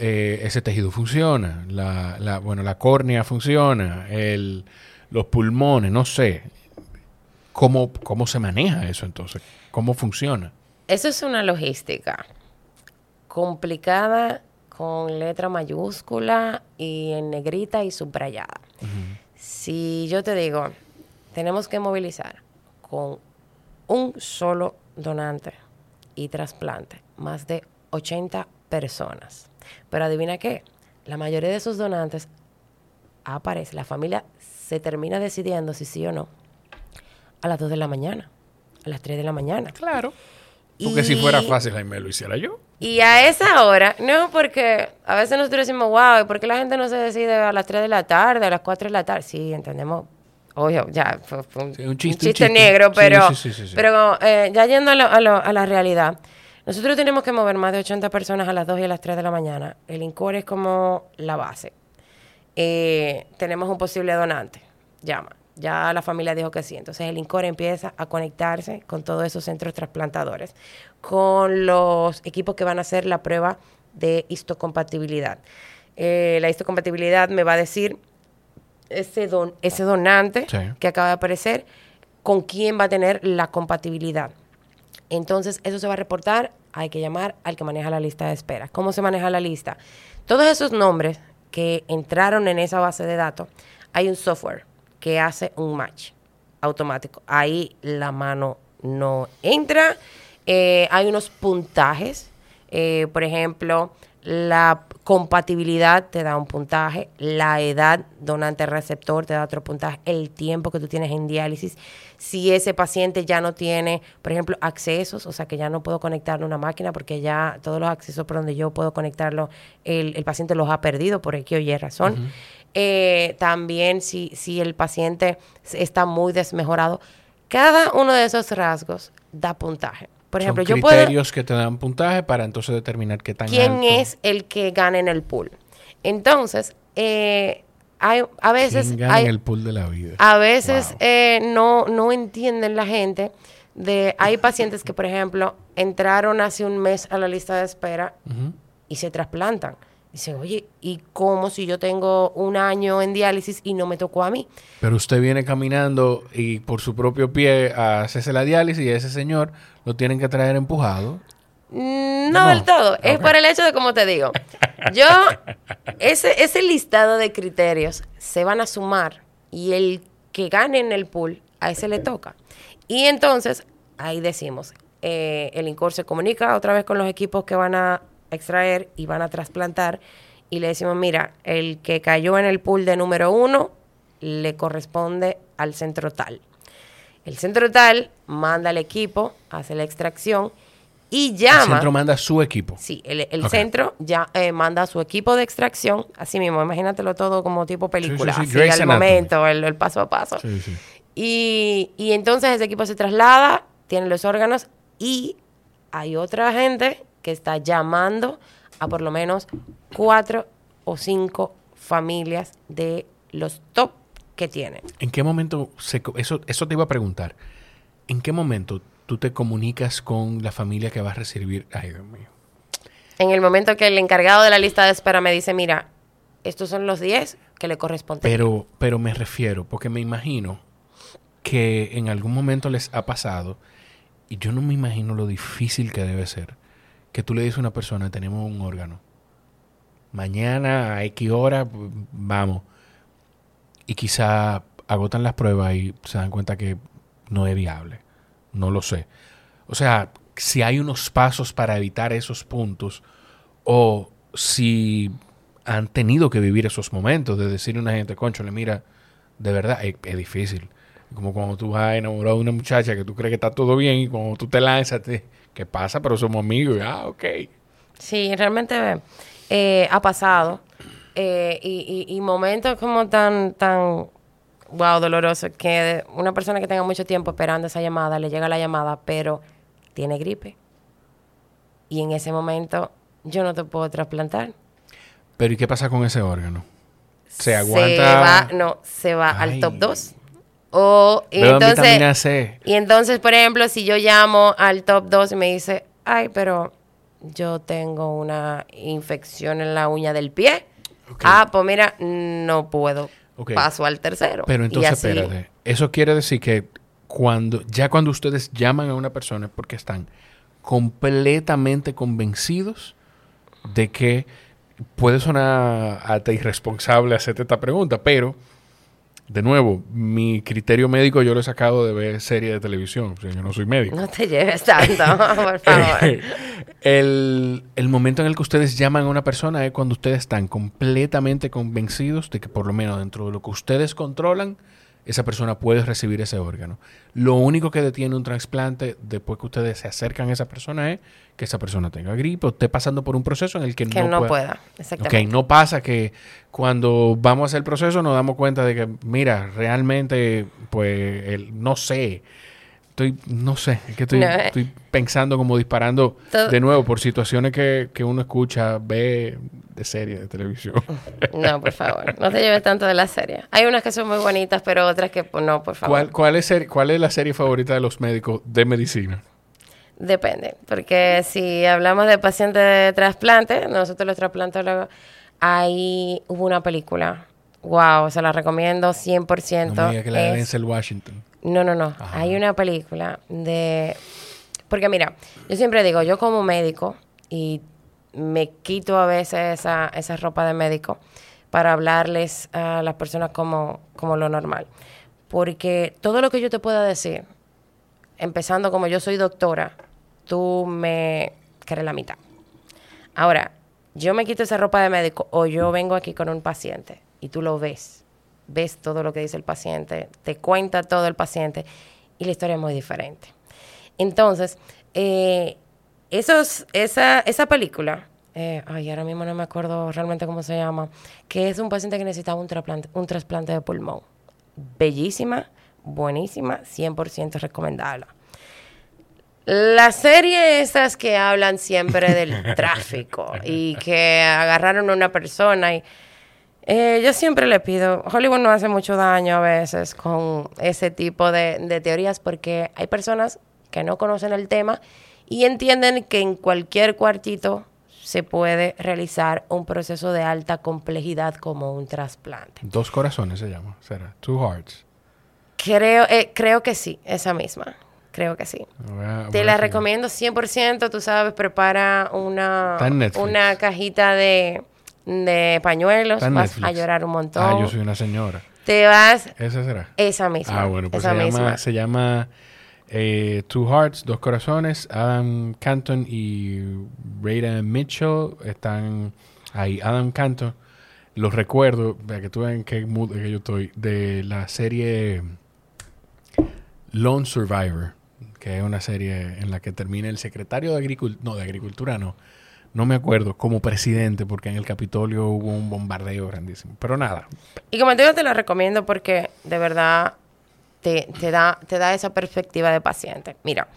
eh, ese tejido funciona, la, la, bueno, la córnea funciona, el, los pulmones, no sé. ¿Cómo, ¿Cómo se maneja eso entonces? ¿Cómo funciona? Eso es una logística complicada con letra mayúscula y en negrita y subrayada. Si yo te digo, tenemos que movilizar con un solo donante y trasplante más de 80 personas pero adivina qué, la mayoría de esos donantes aparece, la familia se termina decidiendo si sí o no a las 2 de la mañana, a las 3 de la mañana. Claro. Porque si fuera fácil, me lo hiciera yo. Y a esa hora, no, porque a veces nosotros decimos, wow, ¿por qué la gente no se decide a las 3 de la tarde, a las 4 de la tarde? Sí, entendemos. Obvio, ya, fue, un, chiste, negro, pero, pero eh, ya yendo a la realidad. Nosotros tenemos que mover más de 80 personas a las 2 y a las 3 de la mañana. El INCOR es como la base. Eh, tenemos un posible donante. Llama. Ya la familia dijo que sí. Entonces el INCOR empieza a conectarse con todos esos centros trasplantadores, con los equipos que van a hacer la prueba de histocompatibilidad. Eh, la histocompatibilidad me va a decir ese, don, ese donante que acaba de aparecer, con quién va a tener la compatibilidad. Entonces, eso se va a reportar, hay que llamar al que maneja la lista de espera. ¿Cómo se maneja la lista? Todos esos nombres que entraron en esa base de datos, hay un software que hace un match automático. Ahí la mano no entra. Eh, hay unos puntajes. Eh, por ejemplo, la compatibilidad te da un puntaje, la edad donante-receptor te da otro puntaje, el tiempo que tú tienes en diálisis, si ese paciente ya no tiene, por ejemplo, accesos, o sea, que ya no puedo conectarlo a una máquina porque ya todos los accesos por donde yo puedo conectarlo, el, paciente los ha perdido por X o Y razón. Eh, también si, si el paciente está muy desmejorado, cada uno de esos rasgos da puntaje. Por ejemplo, Son criterios que te dan puntaje para entonces determinar qué tan quién es el que gana en el pool. Entonces, eh, hay, a veces hay, en el pool de la vida. A veces eh, no no entienden la gente de hay pacientes que por ejemplo entraron hace un mes a la lista de espera y se trasplantan. Dice, oye, ¿y cómo si yo tengo un año en diálisis y no me tocó a mí? Pero usted viene caminando y por su propio pie hace la diálisis y ese señor lo tienen que traer empujado. Mm, no, del todo. Es por el hecho de, como te digo, yo, ese, ese listado de criterios se van a sumar y el que gane en el pool, a ese le toca. Y entonces, ahí decimos, eh, el INCOR se comunica otra vez con los equipos que van a extraer y van a trasplantar y le decimos, mira, el que cayó en el pool de número uno le corresponde al centro tal. El centro tal manda al equipo, hace la extracción y llama. El centro manda su equipo. Sí, el, centro ya eh, manda su equipo de extracción, así mismo, imagínatelo todo como tipo película, así al momento, el, paso a paso. Y, y entonces ese equipo se traslada, tiene los órganos y hay otra gente que está llamando a por lo menos cuatro o cinco familias de los top que tienen. ¿En qué momento, eso, eso te iba a preguntar, ¿en qué momento tú te comunicas con la familia que va a recibir? Ay, Dios mío. En el momento que el encargado de la lista de espera me dice, mira, estos son los 10 que le corresponden. Pero, pero me refiero, porque me imagino que en algún momento les ha pasado, y yo no me imagino lo difícil que debe ser, que tú le dices a una persona, tenemos un órgano, mañana a X hora, vamos. Y quizá agotan las pruebas y se dan cuenta que no es viable. No lo sé. O sea, si hay unos pasos para evitar esos puntos o si han tenido que vivir esos momentos de decirle a una gente, concho, le mira, de verdad, es, difícil. Como cuando tú vas enamorado de una muchacha que tú crees que está todo bien y cuando tú te lanzas, te, ¿qué pasa? Pero somos amigos. ah, ok. Sí, realmente eh, ha pasado. Eh, y, y, momentos como tan, tan, wow, dolorosos, que una persona que tenga mucho tiempo esperando esa llamada, le llega la llamada, pero tiene gripe. Y en ese momento yo no te puedo trasplantar. Pero ¿y qué pasa con ese órgano? ¿Se aguanta? Se va, no, se va al top 2. O y entonces, y entonces, por ejemplo, si yo llamo al top 2 y me dice, ay, pero yo tengo una infección en la uña del pie. Ah, pues mira, no puedo. Paso al tercero. Pero entonces, espérate. Eso quiere decir que cuando, ya cuando ustedes llaman a una persona es porque están completamente convencidos de que puede sonar hasta irresponsable hacerte esta pregunta, pero de nuevo, mi criterio médico yo lo he sacado de ver serie de televisión. O sea, yo no soy médico. No te lleves tanto, [LAUGHS] por [LAUGHS] favor. el, el, momento en el que ustedes llaman a una persona es cuando ustedes están completamente convencidos de que por lo menos dentro de lo que ustedes controlan, esa persona puede recibir ese órgano. Lo único que detiene un trasplante después que ustedes se acercan a esa persona es que esa persona tenga gripe o esté pasando por un proceso en el que, que no, pueda. Exactamente. Ok, no pasa que cuando vamos a hacer el proceso nos damos cuenta de que, mira, realmente, pues, el, no sé, estoy, no sé, es que estoy, eh. estoy pensando como disparando de nuevo por situaciones que, que, uno escucha, ve de serie, de televisión. [LAUGHS] No, por favor, no te lleves tanto de la serie. Hay unas que son muy bonitas, pero otras que pues, no, por favor. ¿Cuál, cuál, es, ¿Cuál es la serie favorita de los médicos de medicina? Depende, porque si hablamos de pacientes de trasplante, nosotros los trasplantólogos, ahí hubo una película. Wow, se la recomiendo 100%. No me que la de Washington. No, no, no. Hay una película de... Porque mira, yo siempre digo, yo como médico, y me quito a veces esa, esa ropa de médico para hablarles a las personas como, como lo normal. Porque todo lo que yo te pueda decir, empezando como yo soy doctora, tú me crees la mitad. Ahora, yo me quito esa ropa de médico o yo vengo aquí con un paciente y tú lo ves ves todo lo que dice el paciente, te cuenta todo el paciente y la historia es muy diferente. Entonces, eh, esos, esa, esa película, eh, ay, ahora mismo no me acuerdo realmente cómo se llama, que es un paciente que necesitaba un trasplante, un trasplante de pulmón. Bellísima, buenísima, 100% recomendable. La serie esas que hablan siempre del [LAUGHS] tráfico y que agarraron a una persona y eh, yo siempre le pido, Hollywood no hace mucho daño a veces con ese tipo de, teorías porque hay personas que no conocen el tema y entienden que en cualquier cuartito se puede realizar un proceso de alta complejidad como un trasplante. Dos corazones se llama, será, Two Hearts. Creo, eh, creo que sí, esa misma. Creo que sí. Te la recomiendo 100%, tú sabes, prepara una, una cajita de de pañuelos, vas a llorar un montón. Ah, yo soy una señora. Te vas. ¿Esa será? Esa misma. Ah, bueno, pues se, llama, se llama eh, Two Hearts, Dos Corazones. Adam Canton y Rada Mitchell están ahí. Adam Canton, los recuerdo, para que tú vean qué mood que yo estoy, de la serie Lone Survivor, que es una serie en la que termina el secretario de Agricultura, no, de Agricultura no no me acuerdo, como presidente, porque en el Capitolio hubo un bombardeo grandísimo. Pero nada. Y como te digo, te lo recomiendo porque de verdad te, da, te da esa perspectiva de paciente. Mira,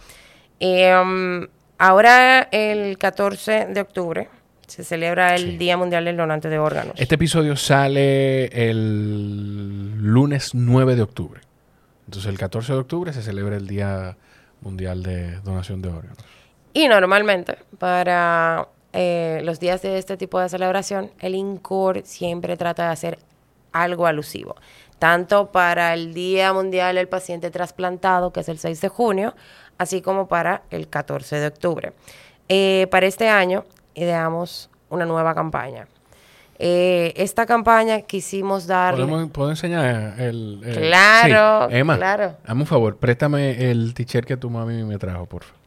em, ahora el 14 de octubre se celebra el Día Mundial del Donante de Órganos. Este episodio sale el lunes 9 de octubre. Entonces el 14 de octubre se celebra el Día Mundial de Donación de Órganos. Y normalmente para eh, los días de este tipo de celebración, el INCOR siempre trata de hacer algo alusivo, tanto para el Día Mundial del Paciente Trasplantado, que es el 6 de junio, así como para el 14 de octubre. Eh, para este año ideamos una nueva campaña. Eh, esta campaña quisimos darle... ¿Puedo enseñar el...? claro, Emma, claro. Hazme un favor, préstame el t-shirt que tu mami me trajo, por favor.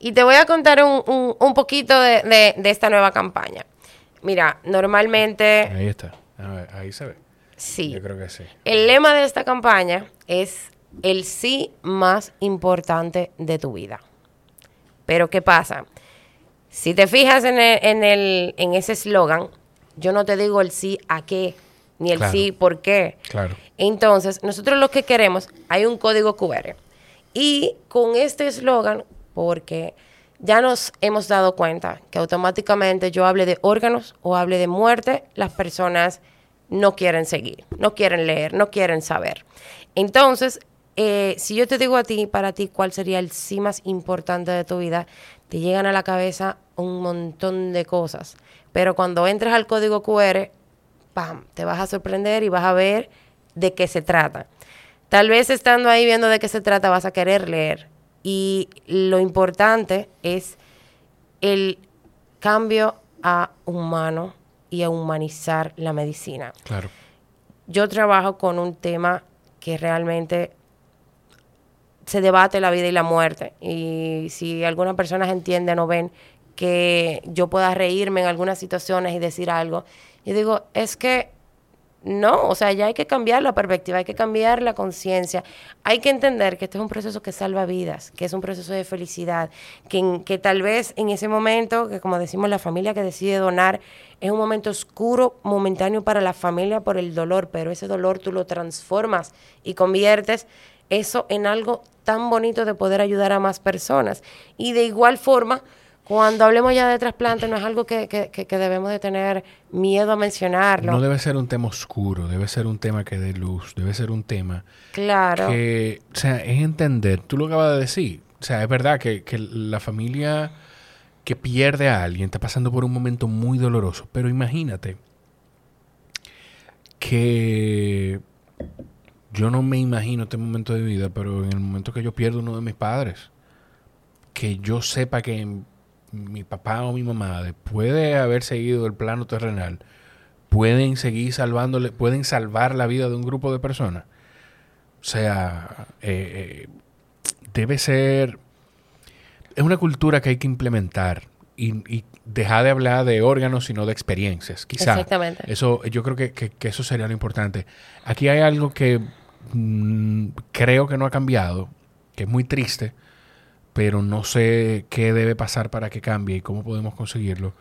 Y te voy a contar un, un, poquito de, de, esta nueva campaña. Mira, normalmente... Ahí está. ahí se ve. Sí. Yo creo que sí. El lema de esta campaña es el sí más importante de tu vida. Pero ¿qué pasa? Si te fijas en, en, el, en ese eslogan, yo no te digo el sí a qué, ni el sí por qué. Claro. Entonces, nosotros lo que queremos, hay un código QR. Y con este eslogan, porque ya nos hemos dado cuenta que automáticamente yo hable de órganos o hable de muerte, las personas no quieren seguir, no quieren leer, no quieren saber. Entonces, eh, si yo te digo a ti, para ti, cuál sería el sí más importante de tu vida, te llegan a la cabeza un montón de cosas. Pero cuando entres al código QR, ¡pam! Te vas a sorprender y vas a ver de qué se trata. Tal vez estando ahí viendo de qué se trata vas a querer leer. Y lo importante es el cambio a humano y a humanizar la medicina. Claro. Yo trabajo con un tema que realmente se debate la vida y la muerte. Y si algunas personas entienden o ven que yo pueda reírme en algunas situaciones y decir algo, y digo, es que no, o sea, ya hay que cambiar la perspectiva, hay que cambiar la conciencia, hay que entender que este es un proceso que salva vidas, que es un proceso de felicidad, que, que tal vez en ese momento, que como decimos la familia que decide donar, es un momento oscuro, momentáneo para la familia por el dolor, pero ese dolor tú lo transformas y conviertes eso en algo tan bonito de poder ayudar a más personas. Y de igual forma, cuando hablemos ya de trasplante, no es algo que, debemos de tener miedo a mencionarlo. No debe ser un tema oscuro, debe ser un tema que dé luz, debe ser un tema claro. que, o sea, es entender, tú lo acabas de decir, o sea, es verdad que, que la familia que pierde a alguien está pasando por un momento muy doloroso, pero imagínate que yo no me imagino este momento de vida, pero en el momento que yo pierdo uno de mis padres, que yo sepa que mi papá o mi mamá, después de haber seguido el plano terrenal, pueden seguir salvándole, pueden salvar la vida de un grupo de personas. O sea, eh, eh, debe ser. Es una cultura que hay que implementar y, dejar de hablar de órganos, sino de experiencias. Quizá. Exactamente. Eso, yo creo que, que, eso sería lo importante. Aquí hay algo que mm, creo que no ha cambiado, que es muy triste pero no sé qué debe pasar para que cambie y cómo podemos conseguirlo.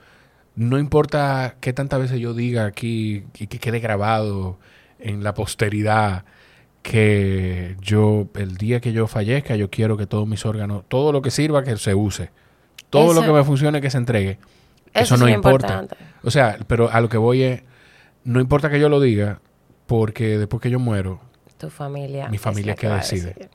No importa qué tantas veces yo diga aquí y que quede grabado en la posteridad que yo, el día que yo fallezca, yo quiero que todos mis órganos, todo lo que sirva, que se use. Todo lo que me funcione, que se entregue. Eso, no importa. O sea, pero a lo que voy es, no importa que yo lo diga, porque después que yo muero, tu familia. Mi familia es que decide.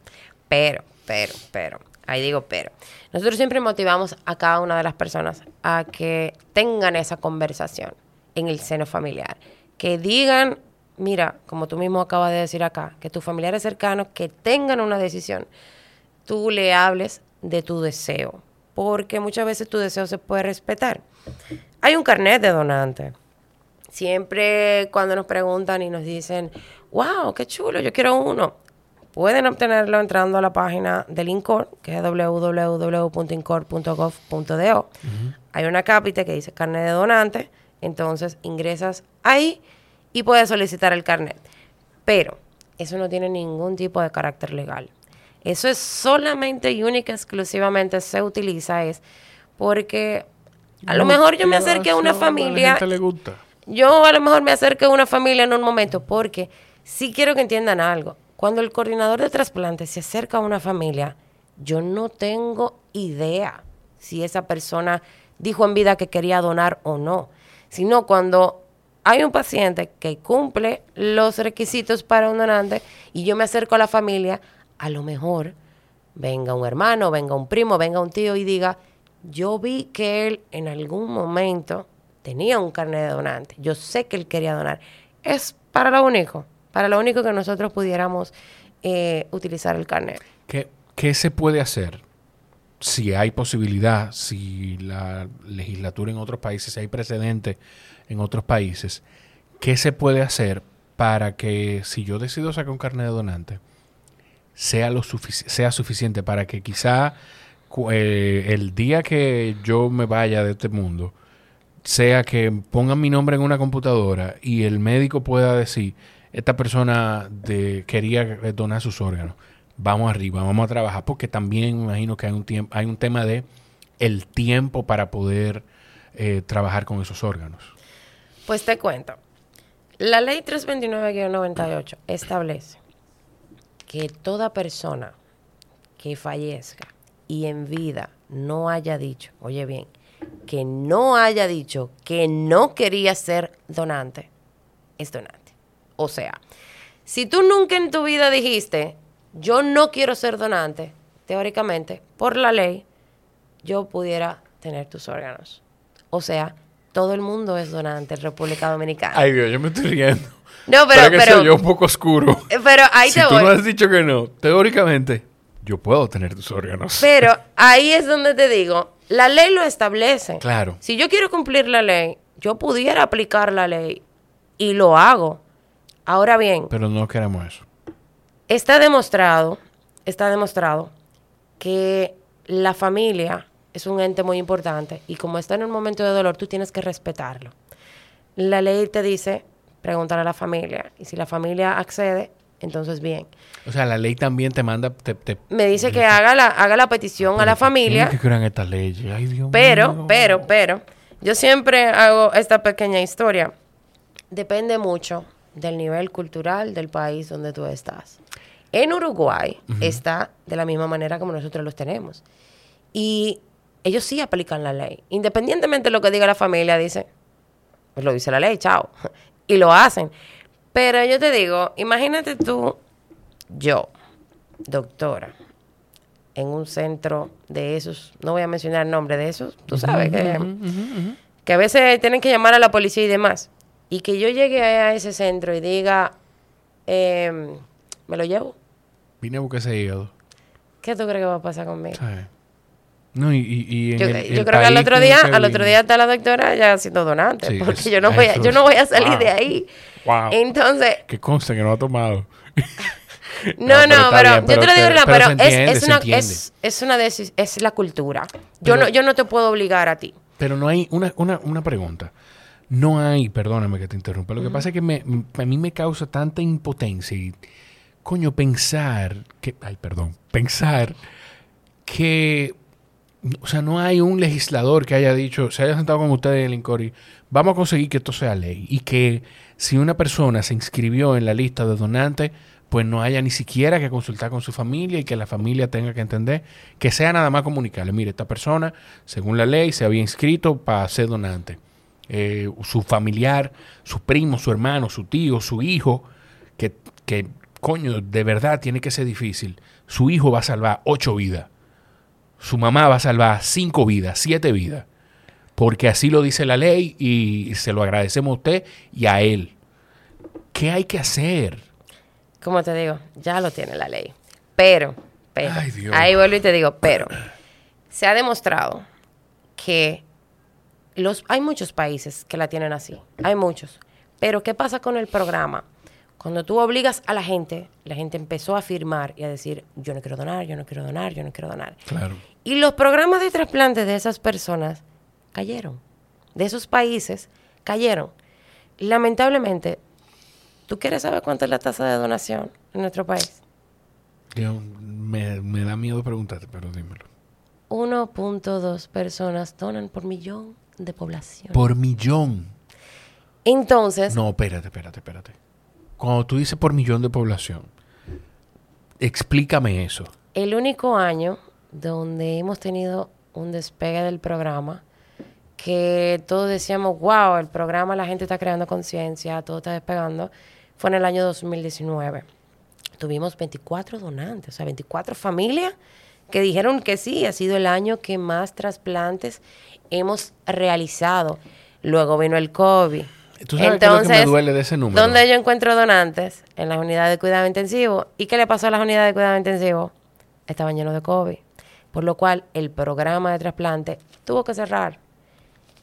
Pero, pero, pero, Ahí digo, pero nosotros siempre motivamos a cada una de las personas a que tengan esa conversación en el seno familiar. Que digan, mira, como tú mismo acabas de decir acá, que tus familiares cercanos que tengan una decisión, tú le hables de tu deseo, porque muchas veces tu deseo se puede respetar. Hay un carnet de donante. Siempre cuando nos preguntan y nos dicen, wow, qué chulo, yo quiero uno. Pueden obtenerlo entrando a la página del INCOR, que es www.incor.gov.do. Hay una cápita que dice carnet de donante, entonces ingresas ahí y puedes solicitar el carnet. Pero eso no tiene ningún tipo de carácter legal. Eso es solamente y única, exclusivamente se utiliza es porque a lo mejor yo me acerque a una familia. A le gusta. Yo a lo mejor me acerque a una familia en un momento porque sí quiero que entiendan algo. Cuando el coordinador de trasplante se acerca a una familia, yo no tengo idea si esa persona dijo en vida que quería donar o no, sino cuando hay un paciente que cumple los requisitos para un donante y yo me acerco a la familia, a lo mejor venga un hermano, venga un primo, venga un tío y diga, yo vi que él en algún momento tenía un carnet de donante, yo sé que él quería donar. Es para lo único para lo único que nosotros pudiéramos eh, utilizar el carnet. ¿Qué, ¿Qué se puede hacer si hay posibilidad, si la legislatura en otros países, si hay precedentes en otros países, ¿qué se puede hacer para que si yo decido sacar un carnet de donante, sea, lo sea suficiente para que quizá eh, el día que yo me vaya de este mundo, sea que pongan mi nombre en una computadora y el médico pueda decir, esta persona de, quería donar sus órganos, vamos arriba, vamos a trabajar, porque también me imagino que hay un, hay un tema de el tiempo para poder eh, trabajar con esos órganos. Pues te cuento. La ley 329-98 establece que toda persona que fallezca y en vida no haya dicho, oye bien, que no haya dicho que no quería ser donante, es donante. O sea, si tú nunca en tu vida dijiste, yo no quiero ser donante, teóricamente, por la ley, yo pudiera tener tus órganos. O sea, todo el mundo es donante en República Dominicana. Ay, Dios, yo me estoy riendo. No, pero... Sea yo un poco oscuro. Pero ahí si tú no has dicho que no, teóricamente, yo puedo tener tus órganos. Pero [LAUGHS] ahí es donde te digo, la ley lo establece. Claro. Si yo quiero cumplir la ley, yo pudiera aplicar la ley y lo hago. Ahora bien. Pero no queremos eso. Está demostrado, está demostrado que la familia es un ente muy importante y como está en un momento de dolor, tú tienes que respetarlo. La ley te dice, pregúntale a la familia y si la familia accede, entonces bien. O sea, la ley también te manda... me dice que haga la, haga la petición a la familia. que crean esta ley. Ay, Dios pero, pero, pero, yo siempre hago esta pequeña historia. Depende mucho del nivel cultural del país donde tú estás. En Uruguay está de la misma manera como nosotros los tenemos. Y ellos sí aplican la ley. Independientemente de lo que diga la familia, dice, pues lo dice la ley, chao. [LAUGHS] Y lo hacen. Pero yo te digo, imagínate tú, yo, doctora, en un centro de esos, no voy a mencionar el nombre de esos, tú sabes que, que a veces tienen que llamar a la policía y demás. Y que yo llegue a ese centro y diga, em, me lo llevo. Vine a buscar ese hígado. ¿Qué tú crees que va a pasar conmigo? No, y, y, yo, creo que al otro día, al otro día está la doctora ya siendo donante, porque yo no voy a, yo no voy a salir de ahí. Wow. Entonces, que conste que no ha tomado. [LAUGHS] no, no, pero, yo te lo digo, pero, pero es, una es, es una es la cultura. Yo no yo no te puedo obligar a ti. Pero no hay una, una, una pregunta. No hay, perdóname que te interrumpa. Lo que pasa es que me, a mí me causa tanta impotencia y coño pensar que ay, perdón, pensar que o sea, no hay un legislador que haya dicho, se haya sentado con ustedes en el INCORI, vamos a conseguir que esto sea ley. Y que si una persona se inscribió en la lista de donantes, pues no haya ni siquiera que consultar con su familia y que la familia tenga que entender que sea nada más comunicarle, mire, esta persona, según la ley, se había inscrito para ser donante. Eh, su familiar, su primo, su hermano, su tío, su hijo, que, que, coño, de verdad tiene que ser difícil. Su hijo va a salvar ocho vidas su mamá va a salvar cinco vidas, siete vidas, porque así lo dice la ley y se lo agradecemos a usted y a él. ¿Qué hay que hacer? Como te digo, ya lo tiene la ley. Pero, pero, ahí vuelvo y te digo, pero, se ha demostrado que los, hay muchos países que la tienen así, hay muchos. Pero, ¿qué pasa con el programa? Cuando tú obligas a la gente, la gente empezó a afirmar y a decir, yo no quiero donar, yo no quiero donar, yo no quiero donar. Claro. Y los programas de trasplantes de esas personas cayeron. De esos países cayeron. Lamentablemente, ¿tú quieres saber cuánto es la tasa de donación en nuestro país? me, me da miedo preguntarte, pero dímelo. 1.2 personas donan por millón de población. Por millón. Entonces. No, espérate, espérate, espérate cuando tú dices por millón de población, explícame eso. El único año donde hemos tenido un despegue del programa, que todos decíamos, wow, el programa, la gente está creando conciencia, todo está despegando, fue en el año 2019. Tuvimos 24 donantes, o sea, 24 familias que dijeron que sí, ha sido el año que más trasplantes hemos realizado. Luego vino el COVID ¿Tú sabes Entonces, lo que me duele de ese número? ¿Dónde yo encuentro donantes? En las unidades de cuidado intensivo. ¿Y qué le pasó a las unidades de cuidado intensivo? Estaban llenos de COVID. Por lo cual, el programa de trasplante tuvo que cerrar.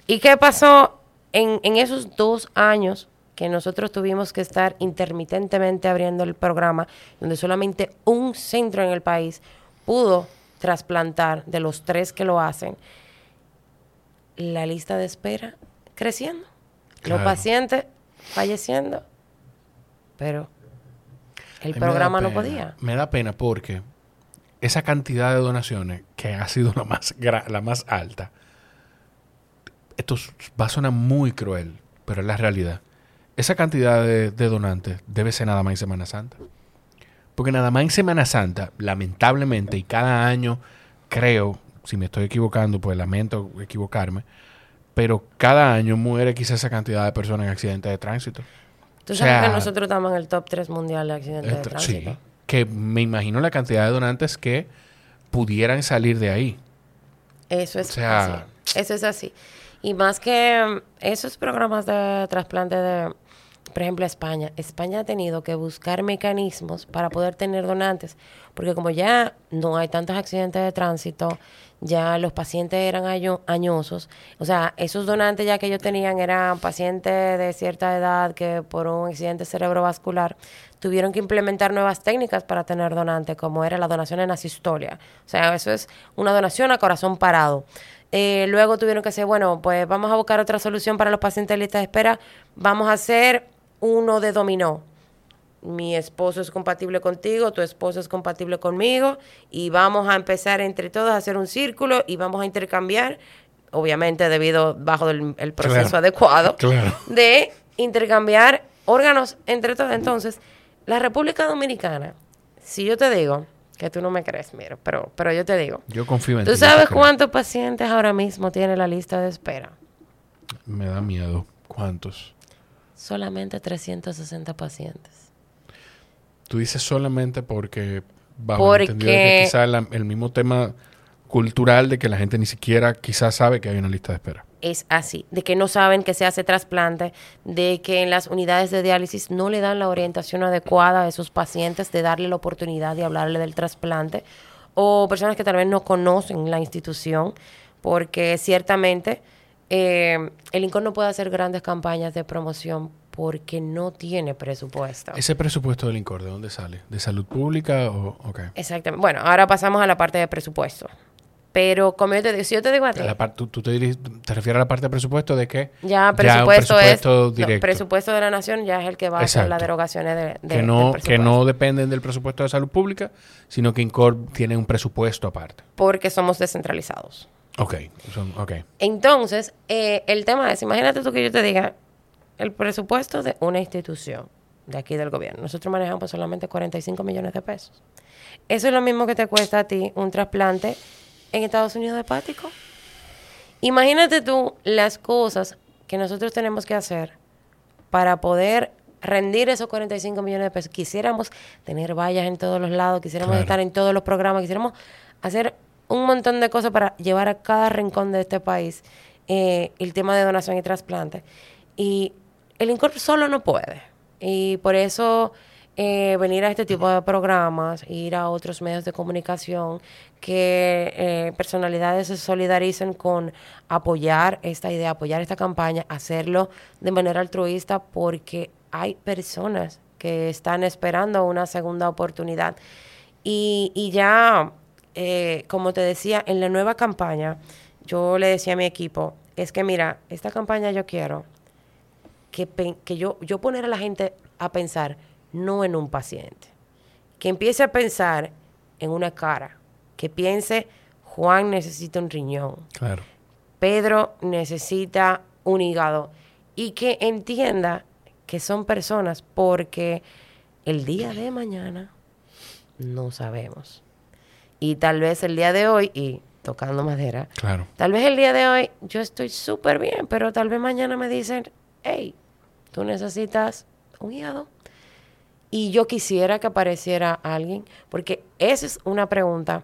¿Y qué pasó en, en esos dos años que nosotros tuvimos que estar intermitentemente abriendo el programa, donde solamente un centro en el país pudo trasplantar de los tres que lo hacen, la lista de espera creciendo, los pacientes falleciendo, pero el programa no podía. Me da pena porque esa cantidad de donaciones, que ha sido la más, la más alta, esto va a sonar muy cruel, pero es la realidad. Esa cantidad de, donantes debe ser nada más en Semana Santa. Porque nada más en Semana Santa, lamentablemente, y cada año creo, si me estoy equivocando, pues lamento equivocarme, pero cada año muere quizás esa cantidad de personas en accidentes de tránsito. Tú sabes que nosotros estamos en el top 3 mundial de accidentes de tránsito. Sí, que me imagino la cantidad de donantes que pudieran salir de ahí. Eso es así. Eso es así. Y más que mm, esos programas de trasplante de, por ejemplo, España. España ha tenido que buscar mecanismos para poder tener donantes, porque como ya no hay tantos accidentes de tránsito, ya los pacientes eran añosos, o sea, esos donantes ya que ellos tenían eran pacientes de cierta edad que por un accidente cerebrovascular tuvieron que implementar nuevas técnicas para tener donantes, como era la donación en asistolia. O sea, eso es una donación a corazón parado. Eh, luego tuvieron que decir, bueno, pues vamos a buscar otra solución para los pacientes de de espera. Vamos a hacer uno de dominó. Mi esposo es compatible contigo, tu esposo es compatible conmigo y vamos a empezar entre todos a hacer un círculo y vamos a intercambiar, obviamente debido bajo el, proceso adecuado, de intercambiar órganos entre todos. Entonces, la República Dominicana, si yo te digo, que tú no me crees, mira, pero, pero yo te digo. Yo confío en ti. ¿Tú sabes cuántos pacientes ahora mismo tiene la lista de espera? Me da miedo. ¿Cuántos? Solamente 360 pacientes. Tú dices solamente porque bajo porque... entendido que quizás el mismo tema cultural de que la gente ni siquiera quizás sabe que hay una lista de espera es así, de que no saben que se hace trasplante, de que en las unidades de diálisis no le dan la orientación adecuada a esos pacientes, de darle la oportunidad de hablarle del trasplante, o personas que tal vez no conocen la institución, porque ciertamente eh, el INCOR no puede hacer grandes campañas de promoción porque no tiene presupuesto. ¿Ese presupuesto del INCOR de dónde sale? ¿De salud pública o okay. Exactamente. Bueno, ahora pasamos a la parte de presupuesto. Pero como yo te digo, si yo te digo a ti... ¿tú, te, refieres a la parte de presupuesto de qué? Ya, presupuesto, presupuesto es... presupuesto de la nación ya es el que va a hacer las derogaciones de, que no Que no dependen del presupuesto de salud pública, sino que INCOR tiene un presupuesto aparte. Porque somos descentralizados. Ok, Entonces, eh, el tema es, imagínate tú que yo te diga, el presupuesto de una institución de aquí del gobierno. Nosotros manejamos solamente 45 millones de pesos. Eso es lo mismo que te cuesta a ti un trasplante en Estados Unidos hepático. Imagínate tú las cosas que nosotros tenemos que hacer para poder rendir esos 45 millones de pesos. Quisiéramos tener vallas en todos los lados, quisiéramos estar en todos los programas, quisiéramos hacer un montón de cosas para llevar a cada rincón de este país eh, el tema de donación y trasplante. Y el INCOR solo no puede. Y por eso eh, venir a este tipo de programas, ir a otros medios de comunicación, que eh, personalidades se solidaricen con apoyar esta idea, apoyar esta campaña, hacerlo de manera altruista, porque hay personas que están esperando una segunda oportunidad. Y, y ya, eh, como te decía, en la nueva campaña, yo le decía a mi equipo, es que mira, esta campaña yo quiero que, que yo, yo poner a la gente a pensar, no en un paciente. Que empiece a pensar en una cara, que piense, Juan necesita un riñón. Claro. Pedro necesita un hígado. Y que entienda que son personas porque el día de mañana no sabemos. Y tal vez el día de hoy, y tocando madera, claro. tal vez el día de hoy yo estoy súper bien, pero tal vez mañana me dicen, hey, tú necesitas un hígado. Y yo quisiera que apareciera alguien, porque esa es una pregunta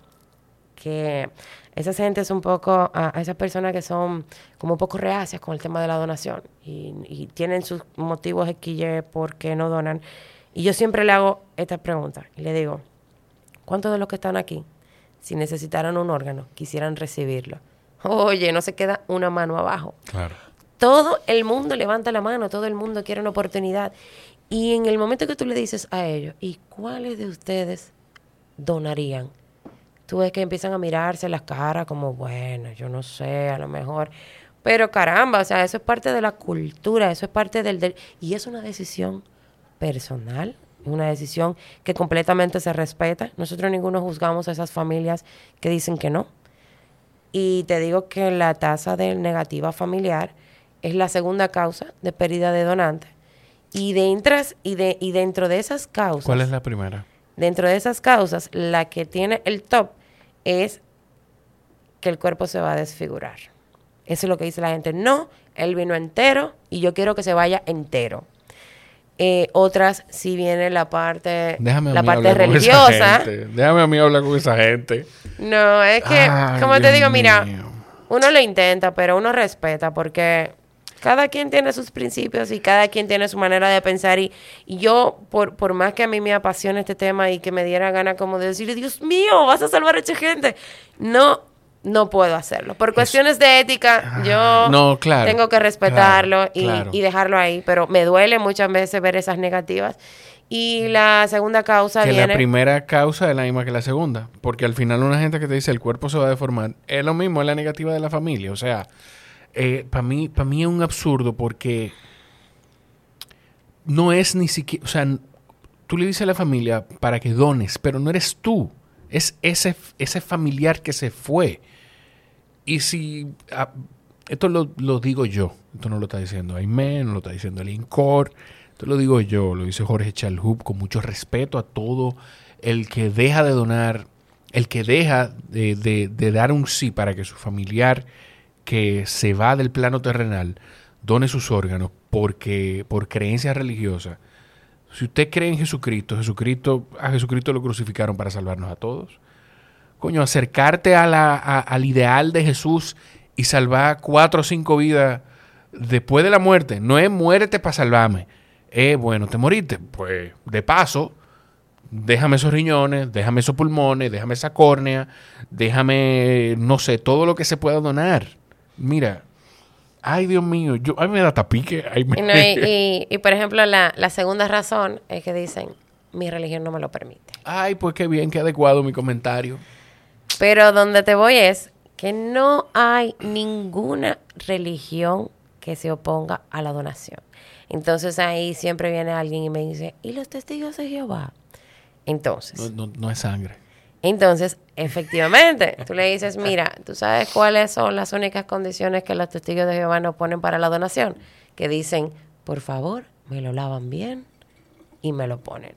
que esa gente es un poco, a, esas personas que son como un poco reacias con el tema de la donación y, tienen sus motivos de por qué no donan. Y yo siempre le hago esta pregunta y le digo, ¿cuántos de los que están aquí, si necesitaran un órgano, quisieran recibirlo? Oye, no se queda una mano abajo. Claro. todo el mundo levanta la mano, todo el mundo quiere una oportunidad. Y en el momento que tú le dices a ellos, ¿y cuáles de ustedes donarían? Tú ves que empiezan a mirarse las caras como, bueno, yo no sé, a lo mejor. Pero caramba, o sea, eso es parte de la cultura, eso es parte del... y es una decisión personal, una decisión que completamente se respeta. Nosotros ninguno juzgamos a esas familias que dicen que no. Y te digo que la tasa de negativa familiar es la segunda causa de pérdida de donantes. Y, dentro, y, de, y dentro de esas causas... ¿Cuál es la primera? Dentro de esas causas, la que tiene el top es que el cuerpo se va a desfigurar. Eso es lo que dice la gente. No, él vino entero y yo quiero que se vaya entero. Eh, otras, si viene la parte, la parte religiosa. Déjame a mí hablar con esa gente. No, es que, como te digo, mira, uno lo intenta, pero uno respeta porque cada quien tiene sus principios y cada quien tiene su manera de pensar. Y, yo, por, por más que a mí me apasione este tema y que me diera gana como de decirle, Dios mío, vas a salvar a esta gente. No, no puedo hacerlo. Por cuestiones de ética, ah, yo no, claro, tengo que respetarlo y, y, dejarlo ahí. Pero me duele muchas veces ver esas negativas. Y la segunda causa que la primera causa es la misma que la segunda. Porque al final una gente que te dice el cuerpo se va a deformar, es lo mismo, es la negativa de la familia. O sea, eh, para mí, para mí es un absurdo porque no es ni siquiera, o sea, tú le dices a la familia para que dones, pero no eres tú, es ese, ese familiar que se fue. Y si, ah, esto lo, digo yo, esto no lo está diciendo Aimé, no lo está diciendo el INCOR, esto lo digo yo, lo dice Jorge Chalhub con mucho respeto a todo el que deja de donar, el que deja de, de dar un sí para que su familiar que se va del plano terrenal done sus órganos porque por creencias religiosas. Si usted cree en Jesucristo, Jesucristo, a Jesucristo lo crucificaron para salvarnos a todos. Coño, acercarte a la, al ideal de Jesús y salvar cuatro o cinco vidas después de la muerte. No es muerte para salvarme. Es bueno, te moriste. Pues de paso, déjame esos riñones, déjame esos pulmones, déjame esa córnea, déjame, no sé, todo lo que se pueda donar mira, ay Dios mío, yo, a mí me da tapique. Y, por ejemplo, la, la segunda razón es que dicen, mi religión no me lo permite. Ay, pues qué bien, qué adecuado mi comentario. Pero donde te voy es que no hay ninguna religión que se oponga a la donación. Entonces ahí siempre viene alguien y me dice, ¿y los testigos de Jehová? Entonces. No, no es sangre. Entonces, efectivamente, tú le dices, mira, ¿tú sabes cuáles son las únicas condiciones que los testigos de Jehová nos ponen para la donación? Que dicen, por favor, me lo lavan bien y me lo ponen.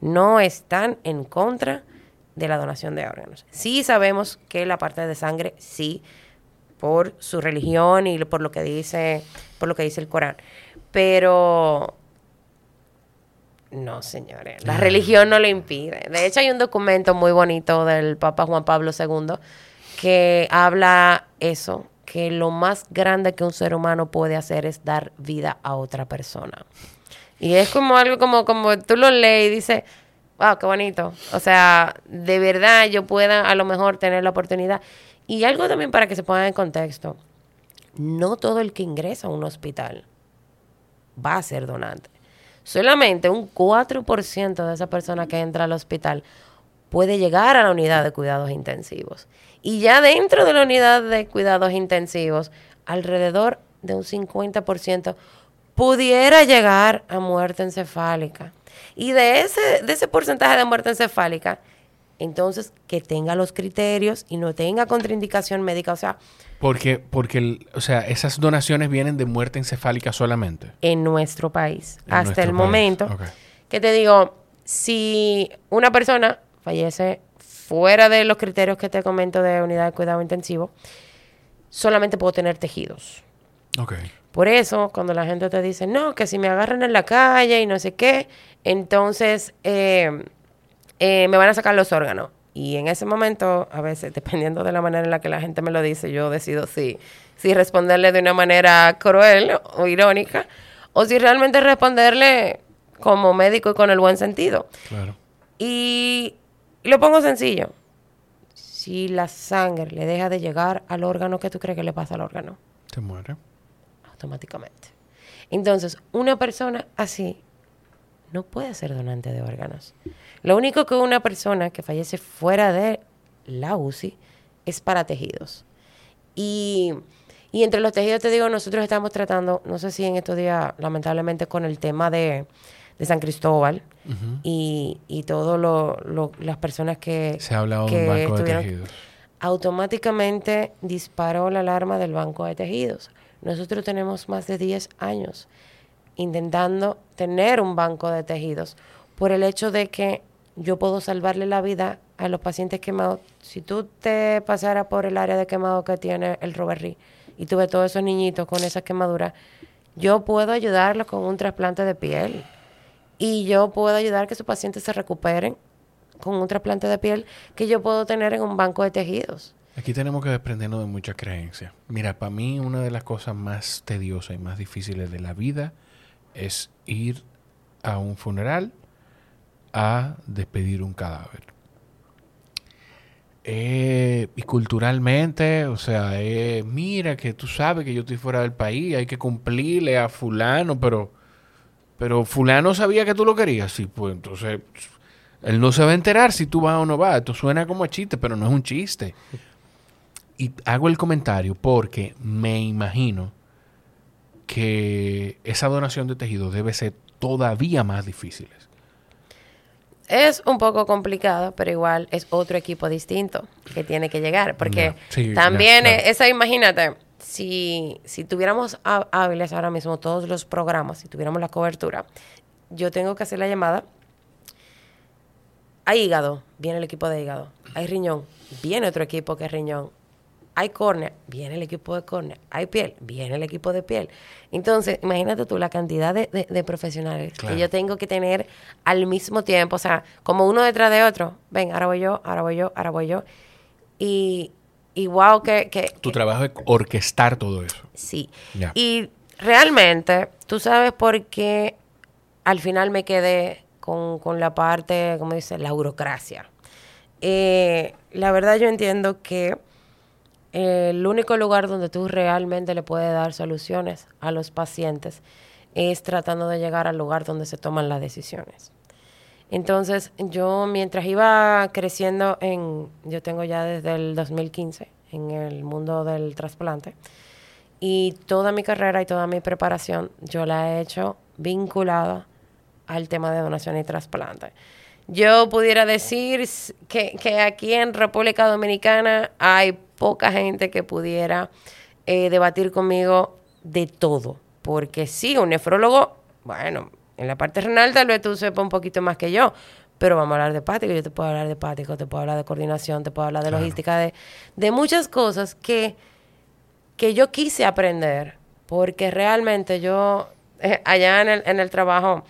No están en contra de la donación de órganos. Sí sabemos que la parte de sangre, sí, por su religión y por lo que dice, por lo que dice el Corán. Pero no, señores, la religión no lo impide. De hecho, hay un documento muy bonito del Papa Juan Pablo II que habla eso, que lo más grande que un ser humano puede hacer es dar vida a otra persona. Y es como algo como, como tú lo lees y dices, wow, qué bonito. O sea, de verdad yo pueda a lo mejor tener la oportunidad. Y algo también para que se ponga en contexto. No todo el que ingresa a un hospital va a ser donante solamente un 4% de esa persona que entra al hospital puede llegar a la unidad de cuidados intensivos. Y ya dentro de la unidad de cuidados intensivos, alrededor de un 50% pudiera llegar a muerte encefálica. Y de ese, de ese porcentaje de muerte encefálica, entonces que tenga los criterios y no tenga contraindicación médica. O sea, porque, porque o sea, esas donaciones vienen de muerte encefálica solamente. En nuestro país, hasta el momento. Que te digo, si una persona fallece fuera de los criterios que te comento de unidad de cuidado intensivo, solamente puedo tener tejidos. Okay. Por eso, cuando la gente te dice, no, que si me agarran en la calle y no sé qué, entonces eh, eh, me van a sacar los órganos. Y en ese momento, a veces, [LAUGHS] dependiendo de la manera en la que la gente me lo dice, yo decido si, si responderle de una manera cruel o irónica, o si realmente responderle como médico y con el buen sentido. Claro. Y lo pongo sencillo. Si la sangre le deja de llegar al órgano, ¿qué tú crees que le pasa al órgano? Se muere. automáticamente. Entonces, una persona así no puede ser donante de órganos. Lo único que una persona que fallece fuera de la UCI es para tejidos. Y, entre los tejidos, te digo, nosotros estamos tratando, no sé si en estos días, lamentablemente, con el tema de, San Cristóbal y, y todas las personas que... Se ha hablado de un banco de tejidos. Automáticamente disparó la alarma del banco de tejidos. Nosotros tenemos más de 10 años intentando tener un banco de tejidos por el hecho de que yo puedo salvarle la vida a los pacientes quemados. Si tú te pasaras por el área de quemado que tiene el Roberry y tuve todos esos niñitos con esas quemaduras, yo puedo ayudarlos con un trasplante de piel. Y yo puedo ayudar que esos pacientes se recuperen con un trasplante de piel que yo puedo tener en un banco de tejidos. Aquí tenemos que desprendernos de muchas creencias. Mira, para mí una de las cosas más tediosas y más difíciles de la vida es ir a un funeral a despedir un cadáver. Eh, y culturalmente, o sea, eh, mira que tú sabes que yo estoy fuera del país, hay que cumplirle a fulano, pero, pero fulano sabía que tú lo querías, sí, pues entonces él no se va a enterar si tú vas o no vas. Esto suena como chiste, pero no es un chiste. Y hago el comentario porque me imagino que esa donación de tejido debe ser todavía más difícil. Es un poco complicado, pero igual es otro equipo distinto que tiene que llegar. Porque también, esa, imagínate, si, si tuviéramos hábiles ahora mismo todos los programas, si tuviéramos la cobertura, yo tengo que hacer la llamada. Hay hígado, viene el equipo de hígado. Hay riñón, viene otro equipo que es riñón hay córnea, viene el equipo de córnea, hay piel, viene el equipo de piel. Entonces, imagínate tú la cantidad de, profesionales que yo tengo que tener al mismo tiempo, o sea, como uno detrás de otro. Ven, ahora voy yo, ahora voy yo, ahora voy yo. Y, y wow, que, que... Tu trabajo es orquestar todo eso. Sí. Y realmente, tú sabes por qué al final me quedé con, con la parte, como dice, la burocracia. Eh, la verdad yo entiendo que el único lugar donde tú realmente le puedes dar soluciones a los pacientes es tratando de llegar al lugar donde se toman las decisiones. Entonces, yo mientras iba creciendo en, yo tengo ya desde el 2015 en el mundo del trasplante, y toda mi carrera y toda mi preparación yo la he hecho vinculada al tema de donación y trasplante. Yo pudiera decir que, que aquí en República Dominicana hay poca gente que pudiera eh, debatir conmigo de todo. Porque sí, un nefrólogo, bueno, en la parte renal tal vez tú sepas un poquito más que yo, pero vamos a hablar de hepático, yo te puedo hablar de hepático, te puedo hablar de coordinación, te puedo hablar de logística, de, de muchas cosas que, que yo quise aprender, porque realmente yo, eh, allá en el, en el trabajo,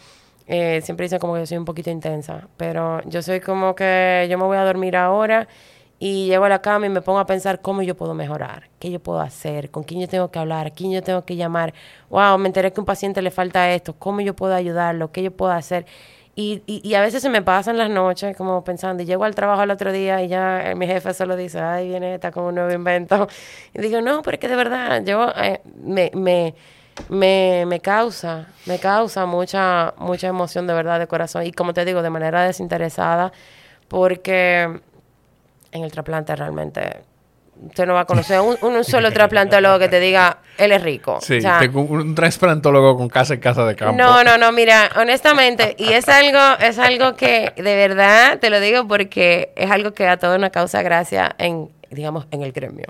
eh, siempre dicen como que yo soy un poquito intensa, pero yo soy como que yo me voy a dormir ahora y llego a la cama y me pongo a pensar cómo yo puedo mejorar, qué yo puedo hacer, con quién yo tengo que hablar, quién yo tengo que llamar. Wow, me enteré que a un paciente le falta esto, cómo yo puedo ayudarlo, qué yo puedo hacer. Y, y, a veces se me pasan las noches como pensando, y llego al trabajo el otro día y ya mi jefe solo dice, ay, viene está con un nuevo invento. Y digo, no, pero es que de verdad, yo eh, me, me, me, me, causa, me causa mucha, mucha emoción de verdad de corazón. Y como te digo, de manera desinteresada, porque en el trasplante realmente usted no va a conocer un, un solo trasplantólogo que te diga, él es rico. Sí, un trasplantólogo con casa en casa de campo. No, no, no, mira, honestamente, y es algo, es algo que de verdad te lo digo porque es algo que a todos nos causa gracia en, digamos, en el gremio.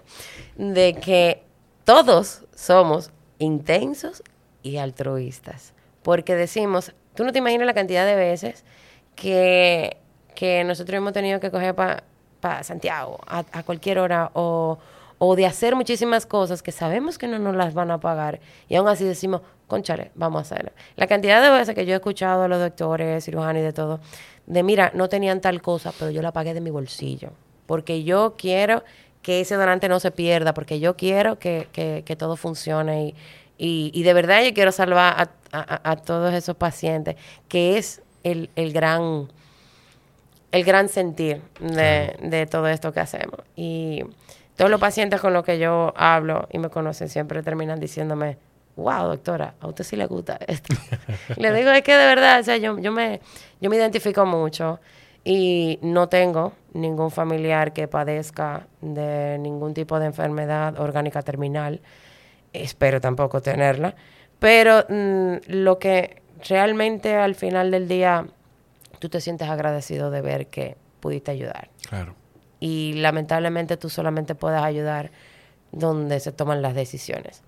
De que todos somos intensos y altruistas. Porque decimos, tú no te imaginas la cantidad de veces que, que nosotros hemos tenido que coger para para Santiago a, cualquier hora o, de hacer muchísimas cosas que sabemos que no nos las van a pagar y aún así decimos, conchale, vamos a hacerlo. La cantidad de veces que yo he escuchado a los doctores, cirujanos y de todo, de mira, no tenían tal cosa, pero yo la pagué de mi bolsillo, porque yo quiero que ese donante no se pierda, porque yo quiero que, que, todo funcione y, y, de verdad yo quiero salvar a, a, todos esos pacientes, que es el, el gran el gran sentir de, todo esto que hacemos. Y todos los pacientes con los que yo hablo y me conocen siempre terminan diciéndome, wow, doctora, a usted sí le gusta esto. [LAUGHS] le digo, es que de verdad, o sea, yo, yo, me, yo me identifico mucho y no tengo ningún familiar que padezca de ningún tipo de enfermedad orgánica terminal. Espero tampoco tenerla. Pero mm, lo que realmente al final del día tú te sientes agradecido de ver que pudiste ayudar. Claro. Y lamentablemente tú solamente puedes ayudar donde se toman las decisiones.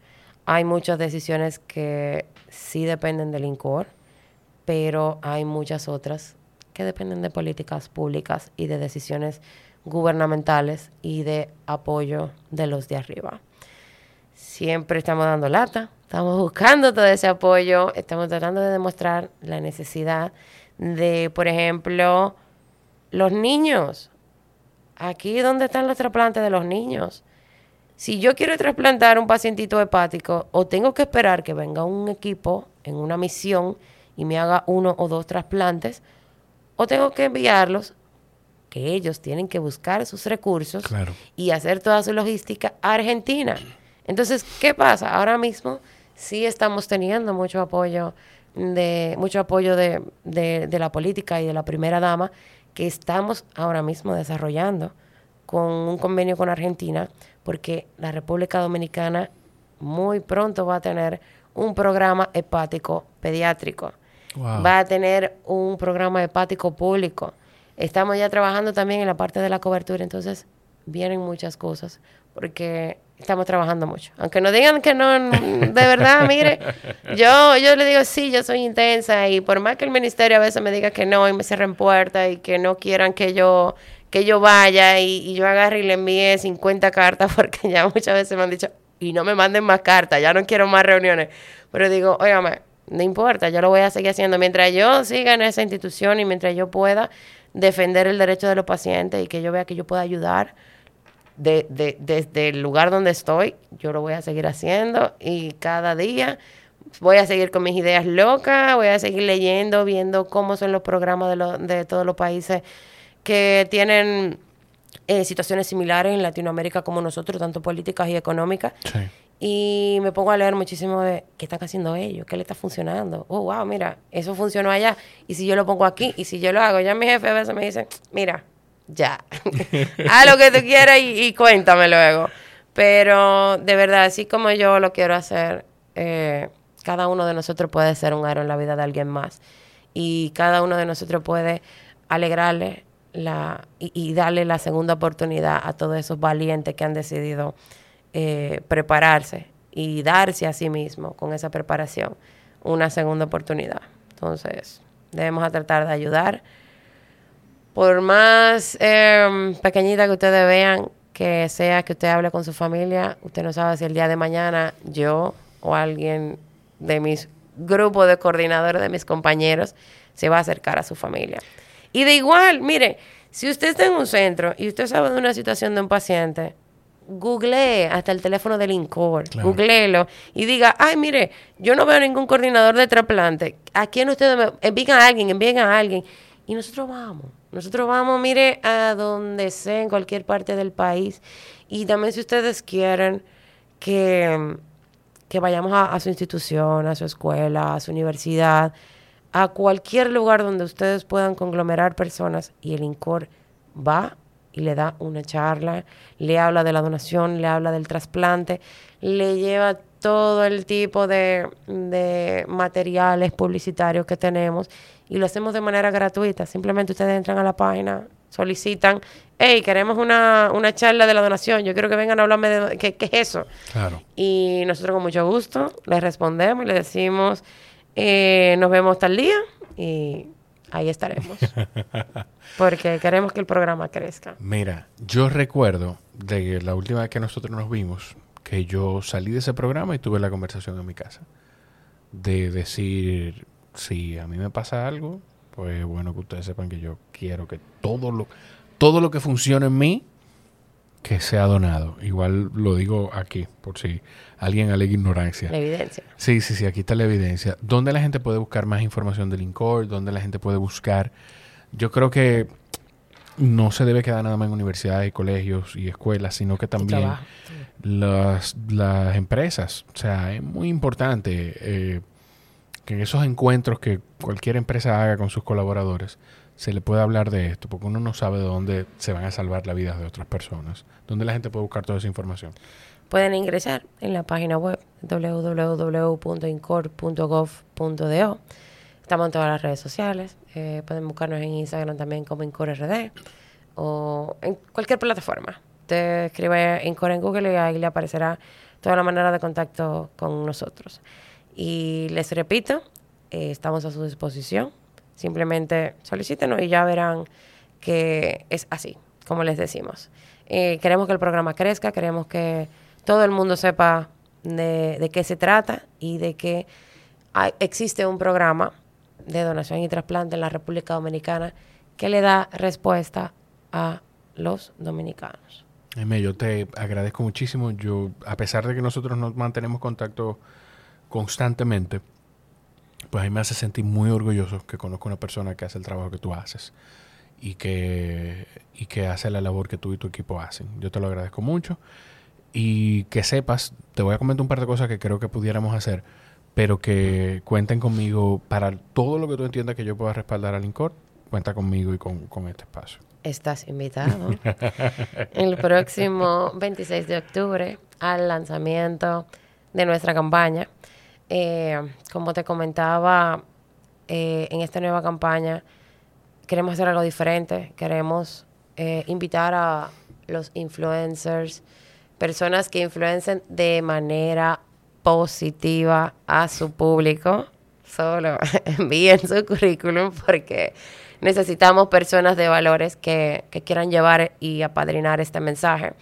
Hay muchas decisiones que sí dependen del INCOR, pero hay muchas otras que dependen de políticas públicas y de decisiones gubernamentales y de apoyo de los de arriba. Siempre estamos dando lata, estamos buscando todo ese apoyo, estamos tratando de demostrar la necesidad de, por ejemplo, los niños. Aquí donde están los trasplantes de los niños. Si yo quiero trasplantar un pacientito hepático, o tengo que esperar que venga un equipo en una misión y me haga uno o dos trasplantes, o tengo que enviarlos, que ellos tienen que buscar sus recursos y hacer toda su logística a Argentina. Entonces, ¿qué pasa? Ahora mismo sí estamos teniendo mucho apoyo de mucho apoyo de, de, la política y de la primera dama que estamos ahora mismo desarrollando con un convenio con Argentina porque la República Dominicana muy pronto va a tener un programa hepático pediátrico va a tener un programa hepático público. Estamos ya trabajando también en la parte de la cobertura, entonces vienen muchas cosas porque estamos trabajando mucho. Aunque nos digan que no, de verdad, mire, [LAUGHS] yo, yo le digo, sí, yo soy intensa y por más que el ministerio a veces me diga que no y me cierren puertas y que no quieran que yo que yo vaya y, y yo agarre y le envíe 50 cartas [LAUGHS] porque ya muchas veces me han dicho, y no me manden más cartas, ya no quiero más reuniones. Pero digo, óigame, no importa, yo lo voy a seguir haciendo mientras yo siga en esa institución y mientras yo pueda defender el derecho de los pacientes y que yo vea que yo pueda ayudar de, de, desde el lugar donde estoy, yo lo voy a seguir haciendo y cada día voy a seguir con mis ideas locas, voy a seguir leyendo, viendo cómo son los programas de, de todos los países que tienen eh, situaciones similares en Latinoamérica como nosotros, tanto políticas y económicas. Sí. Y me pongo a leer muchísimo de qué están haciendo ellos, qué le está funcionando. Oh, wow, mira, eso funcionó allá. Y si yo lo pongo aquí, y si yo lo hago, ya mi jefe a veces me dice, mira, ya, [LAUGHS] haz lo que tú quieras y, cuéntame luego. Pero de verdad, así como yo lo quiero hacer, eh, cada uno de nosotros puede ser un aro en la vida de alguien más. Y cada uno de nosotros puede alegrarle la, y, darle la segunda oportunidad a todos esos valientes que han decidido eh, prepararse y darse a sí mismo con esa preparación una segunda oportunidad. Entonces, debemos tratar de ayudar. Por más em, pequeñita que ustedes vean que sea que usted hable con su familia, usted no sabe si el día de mañana yo o alguien de mis grupos de coordinadores, de mis compañeros, se va a acercar a su familia. Y de igual, mire, si usted está en un centro y usted sabe de una situación de un paciente, googlee hasta el teléfono del INCOR, googleelo y diga, ay, mire, yo no veo ningún coordinador de trasplante. ¿A quién ustedes me envíen a alguien, envíen a alguien? Y nosotros vamos. Nosotros vamos, mire, a donde sea, en cualquier parte del país. Y también si ustedes quieren que, que vayamos a, a su institución, a su escuela, a su universidad, a cualquier lugar donde ustedes puedan conglomerar personas y el INCOR va y le da una charla, le habla de la donación, le habla del trasplante, le lleva todo el tipo de, materiales publicitarios que tenemos y lo hacemos de manera gratuita. Simplemente ustedes entran a la página, solicitan, hey, queremos una, charla de la donación, yo quiero que vengan a hablarme de qué, qué es eso. Claro. Y nosotros con mucho gusto les respondemos y les decimos, eh, nos vemos tal día y ahí estaremos. [LAUGHS] Porque queremos que el programa crezca. Mira, yo recuerdo de la última vez que nosotros nos vimos, que yo salí de ese programa y tuve la conversación en mi casa. De decir, si a mí me pasa algo, pues bueno que ustedes sepan que yo quiero que todo lo, todo lo que funcione en mí, que sea donado. Igual lo digo aquí, por si alguien alega ignorancia. La evidencia. Sí, sí, sí, aquí está la evidencia. ¿Dónde la gente puede buscar más información del INCOR? ¿Dónde la gente puede buscar? Yo creo que no se debe quedar nada más en universidades, colegios y escuelas, sino que también las, las, empresas. O sea, es muy importante eh, que en esos encuentros que cualquier empresa haga con sus colaboradores se le pueda hablar de esto, porque uno no sabe de dónde se van a salvar la vida de otras personas, dónde la gente puede buscar toda esa información. Pueden ingresar en la página web www.incor.gov.do. Estamos en todas las redes sociales. Eh, pueden buscarnos en Instagram también como IncoreRD o en cualquier plataforma. Te escribe Incor en Google y ahí le aparecerá toda la manera de contacto con nosotros. Y les repito, eh, estamos a su disposición. Simplemente solicítenos y ya verán que es así, como les decimos. Eh, queremos que el programa crezca, queremos que todo el mundo sepa de, de qué se trata y de que hay, existe un programa de donación y trasplante en la República Dominicana que le da respuesta a los dominicanos. yo te agradezco muchísimo. Yo, a pesar de que nosotros nos mantenemos contacto constantemente, pues a mí me hace sentir muy orgulloso que conozco una persona que hace el trabajo que tú haces y que, y que hace la labor que tú y tu equipo hacen. Yo te lo agradezco mucho y que sepas, te voy a comentar un par de cosas que creo que pudiéramos hacer, pero que cuenten conmigo para todo lo que tú entiendas que yo pueda respaldar al INCOR, cuenta conmigo y con, con este espacio. Estás invitado [LAUGHS] el próximo 26 de octubre al lanzamiento de nuestra campaña eh, como te comentaba, eh, en esta nueva campaña queremos hacer algo diferente. Queremos eh, invitar a los influencers, personas que influencen de manera positiva a su público. Solo [LAUGHS] envíen su currículum porque necesitamos personas de valores que, que quieran llevar y apadrinar este mensaje.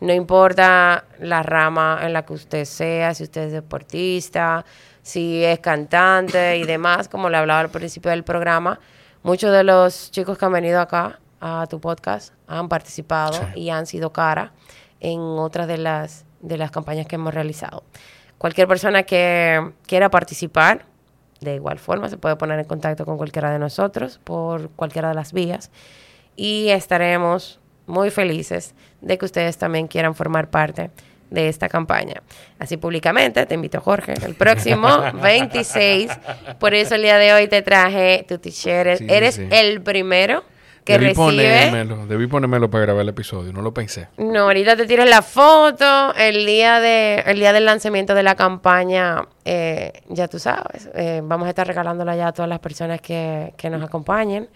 No importa la rama en la que usted sea, si usted es deportista, si es cantante y [COUGHS] demás, como le hablaba al principio del programa, muchos de los chicos que han venido acá a tu podcast han participado y han sido cara en otras de las, de las campañas que hemos realizado. Cualquier persona que quiera participar, de igual forma, se puede poner en contacto con cualquiera de nosotros por cualquiera de las vías y estaremos muy felices de que ustedes también quieran formar parte de esta campaña. Así públicamente, te invito Jorge, el próximo [LAUGHS] 26. Por eso el día de hoy te traje tu t-shirt. Eres el primero que debí recibe. Ponérmelo, debí ponérmelo para grabar el episodio, no lo pensé. No, ahorita te tiras la foto. El día, de, el día del lanzamiento de la campaña, eh, ya tú sabes, eh, vamos a estar regalándola ya a todas las personas que, que nos acompañen.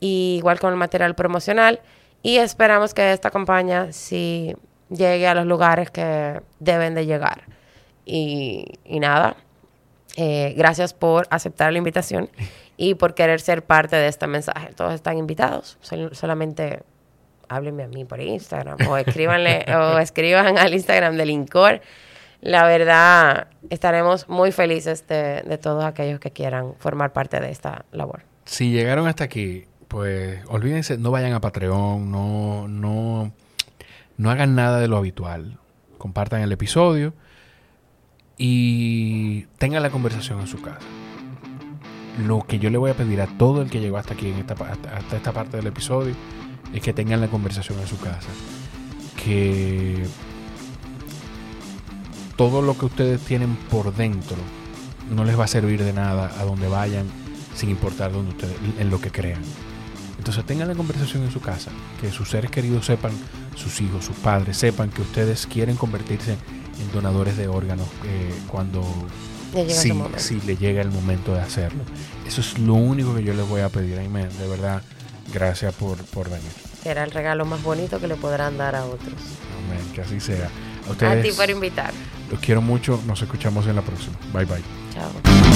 igual con el material promocional. Y esperamos que esta campaña sí llegue a los lugares que deben de llegar. Y, nada, eh, gracias por aceptar la invitación [LAUGHS] y por querer ser parte de este mensaje. Todos están invitados, solamente háblenme a mí por Instagram o escríbanle [LAUGHS] o escriban al Instagram del INCOR. La verdad, estaremos muy felices de, de todos aquellos que quieran formar parte de esta labor. Si llegaron hasta aquí, pues olvídense, no vayan a Patreon, no, no, no hagan nada de lo habitual. Compartan el episodio y tengan la conversación en su casa. Lo que yo le voy a pedir a todo el que llegó hasta aquí, en esta, hasta esta parte del episodio, es que tengan la conversación en su casa. Que todo lo que ustedes tienen por dentro no les va a servir de nada a donde vayan, sin importar donde ustedes, en lo que crean. Entonces tengan la conversación en su casa, que sus seres queridos sepan, sus hijos, sus padres, sepan que ustedes quieren convertirse en donadores de órganos eh, cuando si, le llega el momento de hacerlo. Eso es lo único que yo les voy a pedir, Amen. De verdad, gracias por, por venir. Será el regalo más bonito que le podrán dar a otros. Amén, que así sea. A, ustedes, a ti por invitar. Los quiero mucho, nos escuchamos en la próxima. Bye bye. Chao.